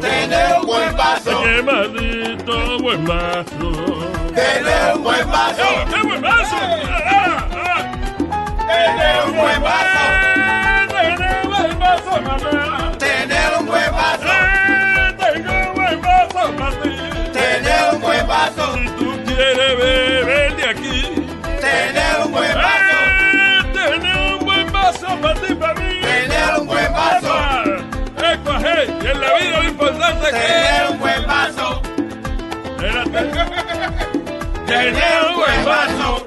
Tener un buen vaso. Qué maldito buen vaso. Tener un buen vaso. ¡Oh, ¡Qué buen vaso! ¡Ah, ah! Tener un buen vaso. Tener un buen vaso, mamá. Tener un buen. Eh, Tengo un buen vaso para ti. Tener un buen vaso. Si tú quieres beber de aquí. Tener un buen. Eh, Tener un buen vaso para ti, para mí. Tener un buen vaso. En la vida lo importante es que Tener un buen vaso. Tener un buen vaso.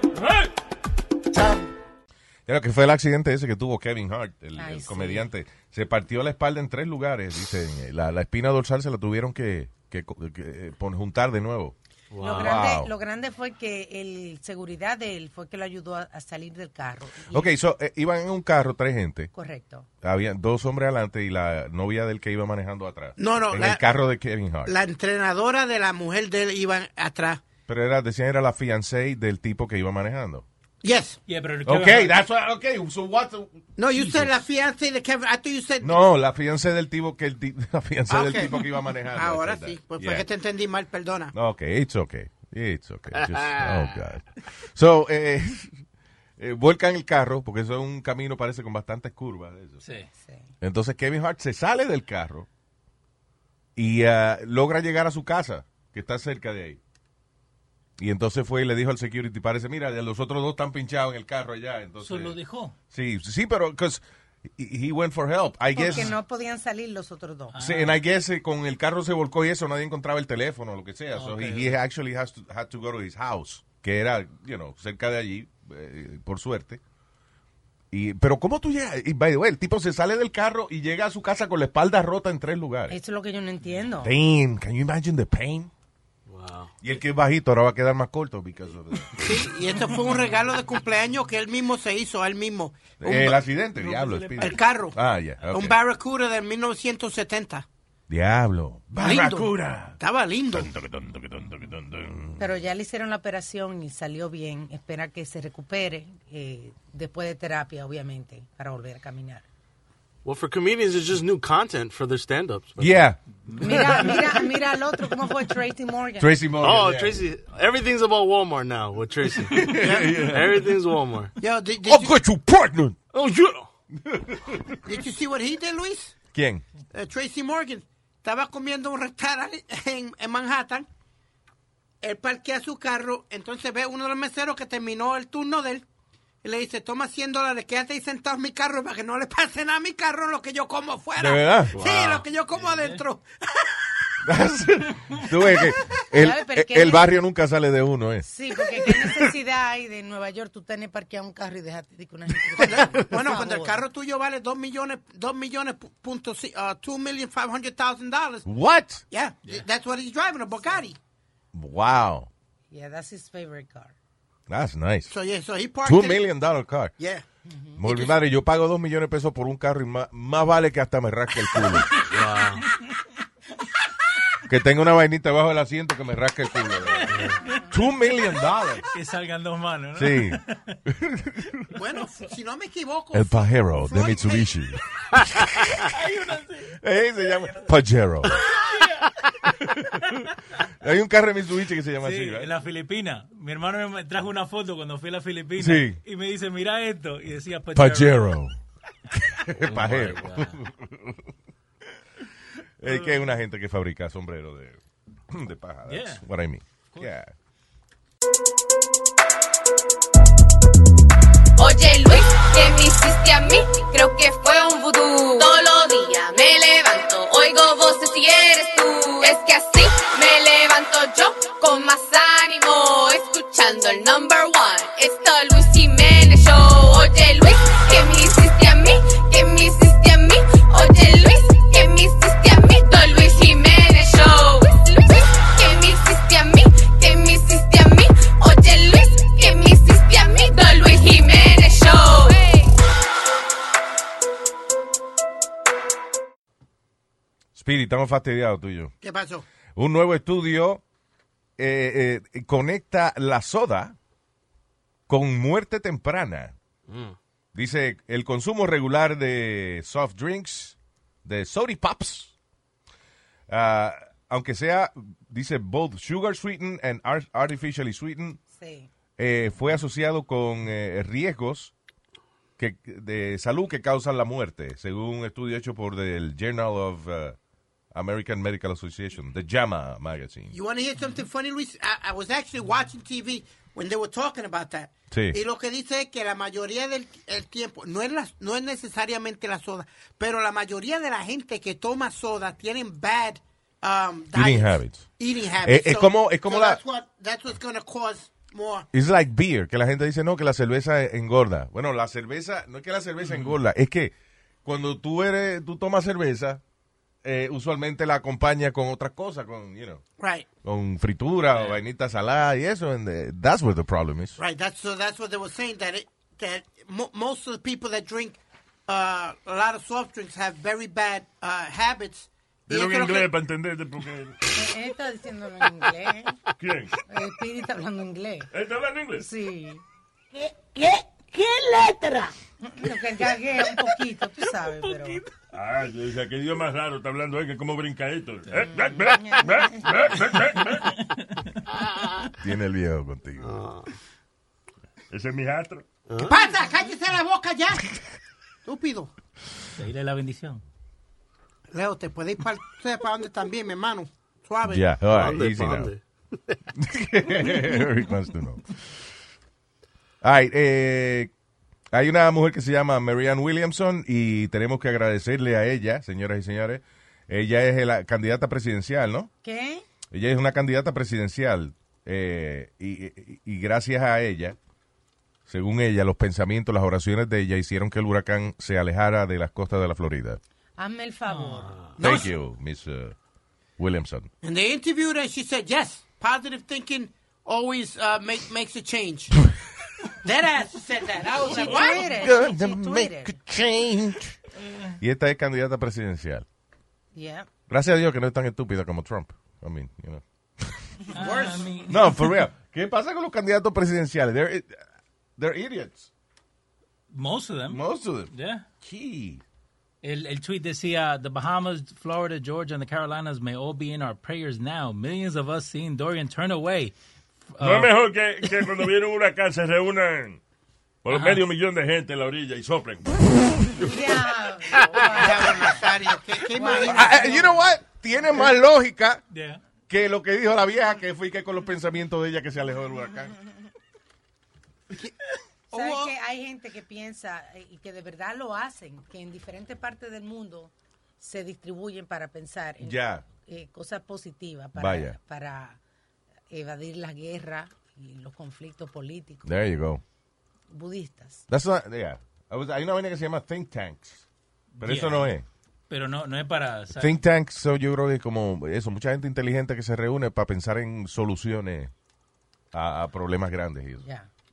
Creo que fue el accidente ese que tuvo Kevin Hart, el, Ay, el sí. comediante. Se partió la espalda en tres lugares, dicen. La, la espina dorsal se la tuvieron que, que, que, pon- juntar de nuevo. Lo, grande, Wow. lo grande fue que el seguridad de él fue que lo ayudó a, a salir del carro. Ok, so, eh, iban en un carro tres gente. Correcto. Había dos hombres adelante y la novia del que iba manejando atrás. No, no, En la- el carro de Kevin Hart. La entrenadora de la mujer de él iba atrás. Pero era, decían era la fiancé del tipo que iba manejando. Yes. Yeah, pero el Ok, Kevin Hart- that's what, okay, so what? No, you said la fiancé de Kevin. I thought you said. No, la fiancé del tipo que el la fiancé Ah, del ok. tipo que iba manejando. Ahora sí, pues Yeah. fue que te entendí mal, perdona. Ok, it's okay. It's okay. Just, oh, God. So, eh, eh, vuelcan el carro, porque eso es un camino, parece, con bastantes curvas. eso. Sí. Entonces Kevin Hart se sale del carro y ah, logra llegar a su casa, que está cerca de ahí. Y entonces fue y le dijo al security, parece, mira, los otros dos están pinchados en el carro allá. Entonces, Eso lo dejó. Sí, sí, pero because he went for help. I guess, Porque no podían salir los otros dos. Sí, and I guess eh, con el carro se volcó y eso, nadie encontraba el teléfono o lo que sea. so Ok, he, he actually has to, had to go to his house, que era, you know, cerca de allí, eh, por suerte. Y, pero ¿cómo tú llegas? Y, by the way, el tipo se sale del carro y llega a su casa con la espalda rota en tres lugares. Eso es lo que yo no entiendo. Damn, can you imagine the pain? Wow. Y el que es bajito ahora va a quedar más corto because of Sí, y esto fue un regalo de cumpleaños que él mismo se hizo, él mismo. Un el accidente, diablo. El carro. Ah, ya, ok. Un Barracuda de 1970. Diablo. Barracuda. Estaba lindo. Pero ya le hicieron la operación y salió bien. Espera que se recupere eh, después de terapia, obviamente, para volver a caminar. Well, for comedians, it's just new content for their stand-ups. Yeah. Mira, mira, mira al otro, ¿cómo fue Tracy Morgan? Tracy Morgan. Oh, yeah. Tracy, everything's about Walmart now with Tracy. Everything's Walmart. Yo, did, did I'll you, get you pregnant. Oh, yeah. did you see what he did, Luis? ¿Quién? Eh, Tracy Morgan. Estaba comiendo en un restaurante en, en Manhattan. Él parquea su carro. Entonces ve uno de los meseros que terminó el turno de él. Y le dice, toma 100 dólares, quédate ahí sentado en mi carro para que no le pase nada a mi carro lo que yo como fuera. ¿De verdad? Sí, Wow. lo que yo como adentro. Tú ves que el, barrio nunca sale de uno, ¿eh? Sí, porque qué necesidad hay de Nueva York tú tener parqueado un carro y dejarte de que una gente... Bueno, cuando el carro tuyo vale 2 millones, 2 millones, pu- punto, uh, 2 million 500 thousand dollars. What? Yeah, that's what he's driving, a Bugatti. Wow. Yeah, that's his favorite car. That's nice. So, yeah, so he parked Two million dollar car. Yeah. Mi madre, yo pago dos millones de pesos por un carro y más, más vale que hasta me rasque el culo. Que tenga una vainita debajo del asiento que me rasque el culo. Two million dollars. Que salgan dos manos, ¿no? Sí. Bueno, si no me equivoco. El Pajero de Mitsubishi. Eh, se llama Pajero. Hay un carro de Mitsubishi que se llama Sí, así, ¿verdad? en la Filipina. Mi hermano me trajo una foto cuando fui a la Filipina. Sí. Y me dice, mira esto. Y decía Pajero. Pajero. Oh my Es que es una gente que fabrica sombreros de, de paja. That's Yeah. what I mean. Yeah. Oye Luis, ¿qué me hiciste a mí? Creo que fue un vudú. Todos los días me levanto, oigo voces y eres tú. Es que así me levanto yo con más ánimo, escuchando el number one. Estamos fastidiados tú y yo. ¿Qué pasó? Un nuevo estudio eh, eh, conecta la soda con muerte temprana. Dice, el consumo regular de soft drinks, de soda pops, ah, aunque sea, dice both sugar sweetened and ar- artificially sweetened, Sí. eh, fue asociado con eh, riesgos que, de salud que causan la muerte, según un estudio hecho por el Journal of uh, American Medical Association, the JAMA magazine. You want to hear something funny, Luis? I, I was actually watching TV when they were talking about that. Sí. Y lo que dice es que la mayoría del el tiempo, no es, la- no es necesariamente la soda, pero la mayoría de la gente que toma soda tienen bad um, Eating diets. habits. Eating Eh, habits. es como- es como so la- That's, what, that's what's going to cause more. It's like beer, que la gente dice, no, que la cerveza engorda. Bueno, la cerveza, no es que la cerveza engorda, es que cuando tú eres, tú tomas cerveza, eh, usualmente la acompaña con otras cosas, con, you know, Right. con fritura o vainita salada y eso, and eh, that's where the problem is. Right. That's so. That's what they were saying that it, that mo- most of the people that drink uh, a lot of soft drinks have very bad uh, habits. Y Dilo en creo que- inglés para entenderte porque... Él está diciéndolo en inglés. ¿Quién? El Speedy está hablando inglés. ¿Él está hablando inglés? Sí. ¿Qué, qué, qué letra? Lo que gaguea un poquito, tú sabes, pero... Ah, yo decía, qué idioma raro está hablando él, que cómo brinca esto. Eh, Tiene el viejo contigo. Ese es mi astro. ¿Qué pasa? Cállese la boca ya. Estúpido. Pedirle la bendición. Leo, te puedes ir para dónde también, mi hermano. Suave. Yeah, all right, ¿Dónde, easy now. dónde? Eric wants to know. All right, eh, hay una mujer que se llama Marianne Williamson y tenemos que agradecerle a ella, señoras y señores. Ella es la candidata presidencial, ¿no? ¿Qué? Ella es una candidata presidencial eh, y, y- y gracias a ella, según ella, los pensamientos, las oraciones de ella hicieron que el huracán se alejara de las costas de la Florida. Hazme el favor. Thank you, Miss uh, Williamson. And they interviewed her and she said, yes, positive thinking always uh, make, makes a change. that ass said that. I was like, what? She tweeted. change. Y esta es candidata presidencial. Yeah. Gracias a Dios que no es tan estúpida como Trump. I mean, you know. Worse. No, for real. ¿Qué pasa con los candidatos presidenciales? They're, they're idiots. Most of them. Most of them. Yeah. Gee. El, el tweet decía, the Bahamas, Florida, Georgia, and the Carolinas may all be in our prayers now. Millions of us seeing Dorian turn away. No Uh, es mejor que, que cuando viene un huracán se reúnan por Ajá. medio millón de gente en la orilla y soplen. Diablo, Nazario, ¿qué? Ah, ah, you know what? Tiene más lógica Yeah. que lo que dijo la vieja, que fue que con los pensamientos de ella que se alejó del huracán. ¿Sabes que hay gente que piensa eh, y que de verdad lo hacen, que en diferentes partes del mundo se distribuyen para pensar en eh, cosas positivas para, Vaya. para evadir la guerra y los conflictos políticos There you go. budistas. That's not, yeah. I was- hay una vaina que se llama think tanks. Pero eso Yeah. no es. Pero no, no es para... Think tanks son, yo creo que como eso, mucha gente inteligente que se reúne para pensar en soluciones a, a problemas grandes. y eso.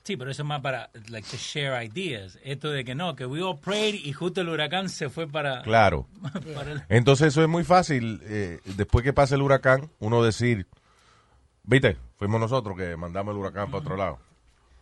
Sí, pero eso es más para, like, to share ideas. Esto de que no, que we all prayed y justo el huracán se fue para... Claro. para el- Entonces eso es muy fácil, eh, después que pase el huracán, uno decir, viste, fuimos nosotros que mandamos el huracán para otro lado.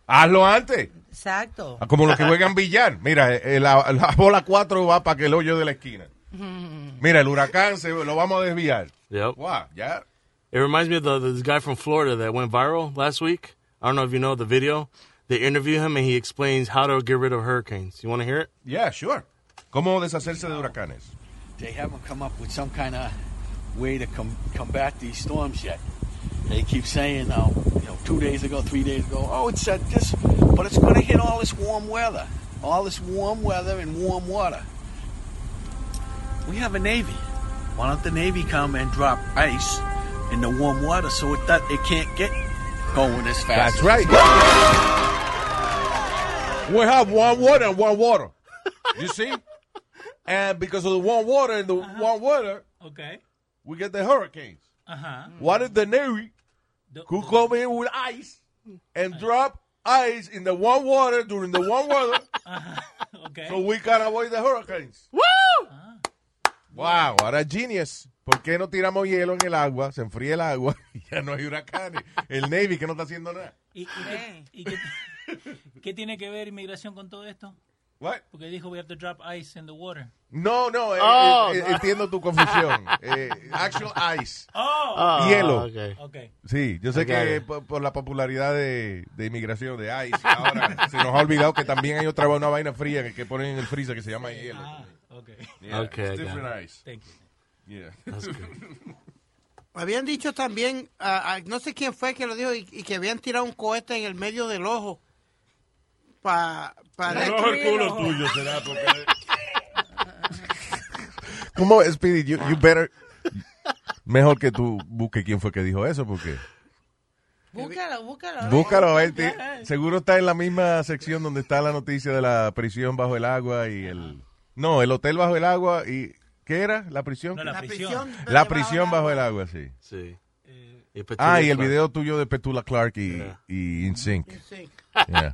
Hazlo antes. Exacto. Ah, Como los que juegan billar. Mira, eh, la, la bola 4 va para que el hoyo de la esquina. Mira, el huracán se, lo vamos a desviar. Yep. Wow, ya. It reminds me of the, this guy from Florida that went viral last week. I don't know if you know the video. They interview him and he explains how to get rid of hurricanes. You want to hear it? Yeah, sure. ¿Cómo deshacerse de huracanes? They haven't come up with some kind of way to com- combat these storms yet. They keep saying, now, you know, two days ago, three days ago, oh, it said this, but it's going to hit all this warm weather, all this warm weather and warm water. We have a Navy. Why don't the Navy come and drop ice in the warm water so it, that it can't get going as fast? That's as right. We have warm water and warm water. You see? and because of the warm water and the uh-huh. warm water, Okay. we get the hurricanes. Ajá. What if the Navy could come in with ice and drop ice in the warm water during the warm weather Okay. so we can avoid the hurricanes? ¡Woo! Wow, what a genius. ¿Por qué no tiramos hielo en el agua? Se enfría el agua y ya no hay huracanes. El Navy que no está haciendo nada. ¿Y, y qué, y qué- qué tiene que ver inmigración con todo esto? What? Porque dijo we have to drop ice in the water. No, no, eh, Oh, eh, eh, no. entiendo tu confusión. Eh, actual ice. Oh. Ah, Hielo. okay. Okay. Sí, yo sé got que por, por la popularidad de, de inmigración de ICE, ahora se nos ha olvidado que también hay otra una vaina fría que, que ponen en el freezer que se llama hielo. Ah, okay. Yeah, Okay, different ice. Thank you. Yeah. Habían dicho también, ah, ah, no sé quién fue que lo dijo, y, y que habían tirado un cohete en el medio del ojo. Pa, para El ojo el culo tuyo será porque... ¿Cómo, Speedy? You, you better... Mejor que tú busque quién fue que dijo eso, porque... Búscalo, búscalo. Búscalo, él seguro está en la misma sección donde está la noticia de la prisión bajo el agua y el... No, el hotel bajo el agua y... ¿Qué era? ¿La prisión? No, la, La prisión. prisión. La prisión bajo el agua, sí. Sí. Y Ah, y el video tuyo de Petula Clark y, Yeah. y InSync. Sí. Yeah.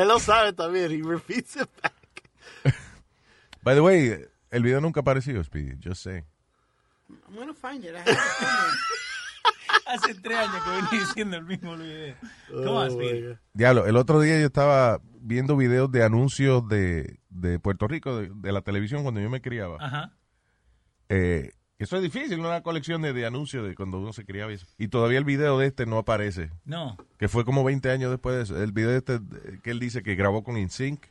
Él lo sabe también. He repeats it back. By the way, el video nunca apareció, Speedy. Yo sé. I'm gonna find it. Hace tres años que venía diciendo el mismo video. Come on, Oh, God. Diablo, el otro día yo estaba viendo videos de anuncios de, de Puerto Rico, de, de la televisión, cuando yo me criaba. Ajá. Eh, eso es difícil, una colección de, de anuncios de cuando uno se criaba. Y, eso. Y todavía el video de este no aparece. No. Que fue como 20 años después de eso. El video de este que él dice que grabó con InSync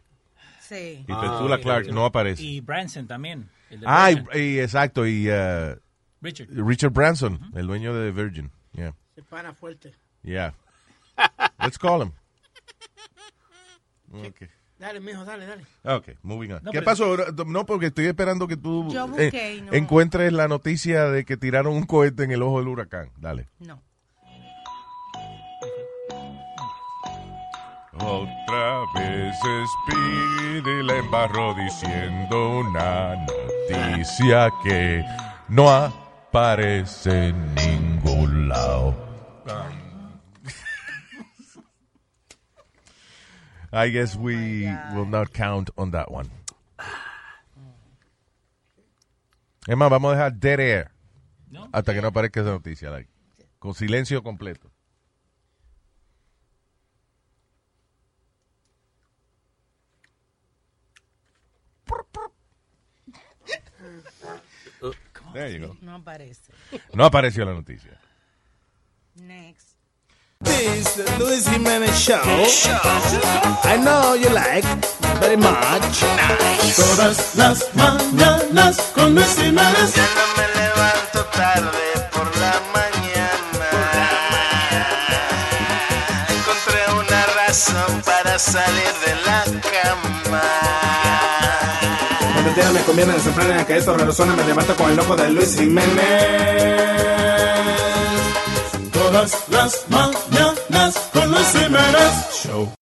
Sí. y Ah, Petula ok, Clark no aparece. Y Branson también. el de ah, y, Branson. y exacto, y uh, Richard. Richard Branson, el dueño de Virgin. Yeah, Se para fuerte. yeah. Let's call him. Okay. Dale, mijo, dale, dale. Ok, moving on. No, ¿Qué pero- pasó? No, porque estoy esperando que tú busqué eh, no- encuentres la noticia de que tiraron un cohete en el ojo del huracán. Dale. No. Otra vez Speedy le embarró diciendo una noticia que no aparece en ningún lado. I guess we will not count on that one. Es más, vamos a dejar dead air No. hasta que no aparezca esa noticia. like, con silencio completo. There you go. No aparece. No apareció la noticia. Next. Is the Luis Jimenez Show. I know you like very much. Todas las mañanas con Luis Jimenez. Ya no me levanto tarde por la mañana. Encontré una razón para salir de la cama. Cuando el día me conviene desenfrenar que esto raro suena, me levanto con el loco de Luis Jiménez. Todas las mañanas con Luis Jiménez Show.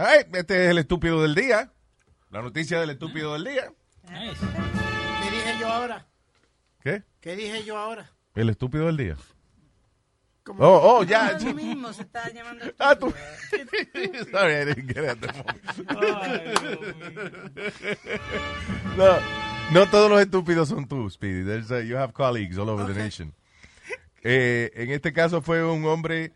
Ay, este es el estúpido del día. La noticia del estúpido del día. ¿Qué dije yo ahora? ¿Qué? ¿Qué dije yo ahora? El estúpido del día. Oh, oh, ya. Mismo se está llamando. Ah, tú. Sorry, I didn't get it. No, no todos los estúpidos son tú, Speedy. There's, uh, you have colleagues all over the nation. Eh, en este caso fue un hombre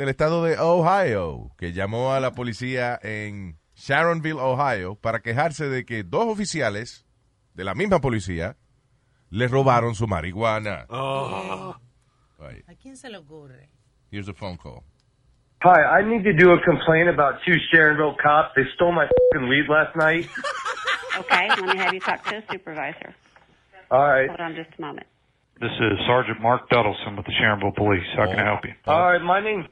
del estado de Ohio que llamó a la policía en Sharonville, Ohio, para quejarse de que dos oficiales de la misma policía le robaron su marihuana. Right. ¿A quién se le ocurre? Here's a phone call. Hi, I need to do a complaint about two Sharonville cops. They stole my fucking weed last night. Okay, let me have you talk to a supervisor. All right. Hold on just a moment. This is Sergeant Mark Duddleson with the Sharonville Police. How can I help you? All right, my name's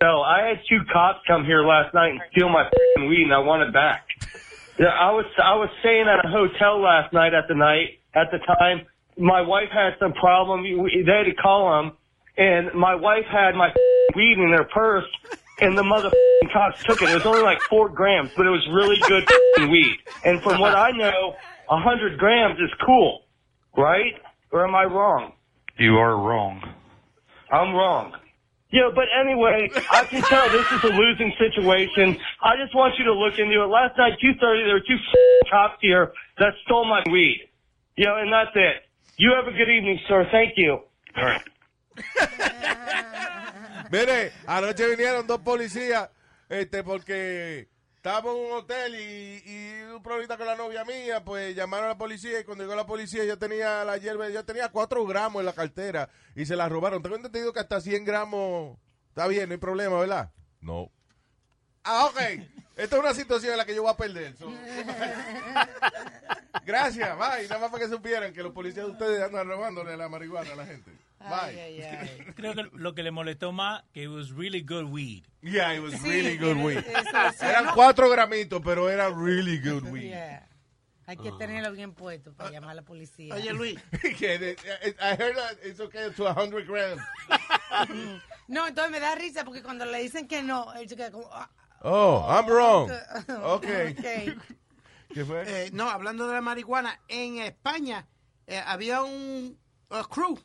Phil. I had two cops come here last night and steal my weed, and I want it back. Yeah, I was I was staying at a hotel last night at the night at the time. My wife had some problem. They had to call them, and my wife had my weed in her purse, and the mother cops took it. It was only like four grams, but it was really good weed. And from what I know, a hundred grams is cool, right? Or am I wrong? You are wrong. I'm wrong. Yeah, but anyway, I can tell this is a losing situation. I just want you to look into it. Last night, 2.30, there were two cops here that stole my weed. You know, and that's it. You have a good evening, sir. Thank you. All right. Mire, anoche vinieron dos policías, este, porque estábamos en un hotel y, y un problemita con la novia mía, pues llamaron a la policía y cuando llegó la policía yo tenía la hierba, yo tenía cuatro gramos en la cartera y se la robaron. Tengo entendido que hasta 100 gramos está bien, no hay problema, ¿verdad? No. Ah, ok. Esta es una situación en la que yo voy a perder. so- Gracias, bye. Nada más para que supieran que los policías de ustedes andan robándole la marihuana a la gente. Bye. Creo que lo que le molestó más que it was really good weed. Yeah, it was Sí, really good weed. eso, sí, Eran ¿no? cuatro gramitos, pero era really good weed. Yeah. Hay que tenerlo bien puesto para llamar a la policía. Oye, Luis. De- I heard that it's okay to 100 grams. No, entonces me da risa porque cuando le dicen que no, él se queda como. ah, Oh, I'm wrong. Ok. Okay. ¿Qué fue? Eh, no, hablando de la marihuana, en España eh, había un uh, crew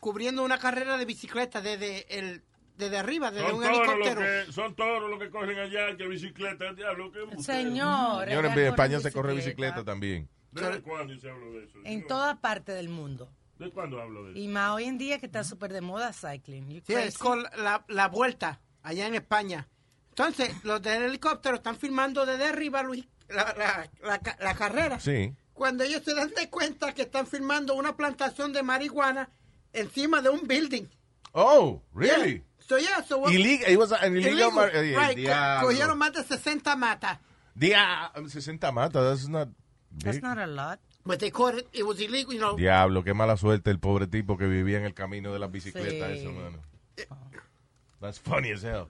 cubriendo una carrera de bicicleta desde el desde arriba, desde Son un helicóptero. que, son todos los que cogen allá, que bicicleta, diablo, que. Señor, Señores, allá en España se corre bicicleta. también. ¿Desde cuándo se habló de eso? En todas partes del mundo. ¿De cuándo hablo de eso? Y más hoy en día que está súper de moda cycling. Sí, es con la, la vuelta allá en España. Entonces, los del helicóptero están filmando desde arriba, Luis, la, la, la, la carrera. Sí. Cuando ellos se dan de cuenta que están filmando una plantación de marihuana encima de un building. Oh, really? Yeah. So, yeah, so what- Illegal, it was an illegal, Illegal, mar- eh, right. Cogieron más de 60 matas. Dia- 60 matas, that's not That's not a lot. But they caught it, it was illegal, you know. Diablo, qué mala suerte el pobre tipo que vivía en el camino de las bicicletas, Sí. eso, mano. That's funny as hell.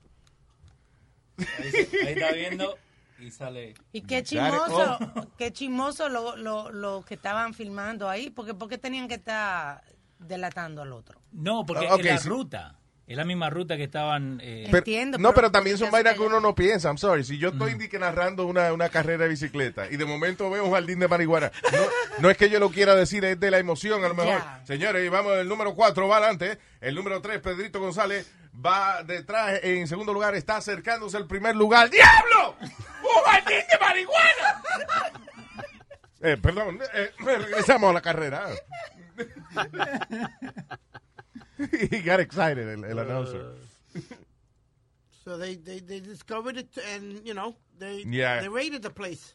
Ahí, ahí está viendo y sale. Y qué chismoso, Oh. qué chismoso lo, lo, lo que estaban filmando ahí, porque ¿por qué tenían que estar delatando al otro? No, porque es la sí. ruta. Es la misma ruta que estaban. eh, Pero- no, pero también son vainas que uno no piensa. I'm sorry. Si yo estoy indique narrando una, una carrera de bicicleta y de momento veo un jardín de marihuana, no, no es que yo lo quiera decir, es de la emoción a lo mejor. Ya. Señores, vamos, el número 4 va adelante. El número 3, Pedrito González, va detrás. En segundo lugar, está acercándose al primer lugar. ¡Diablo! ¡Un jardín de marihuana! Eh, perdón, eh, regresamos a la carrera. He got excited, el, el announcer. Uh, so they, they, they discovered it and, you know, they, Yeah. they raided the place.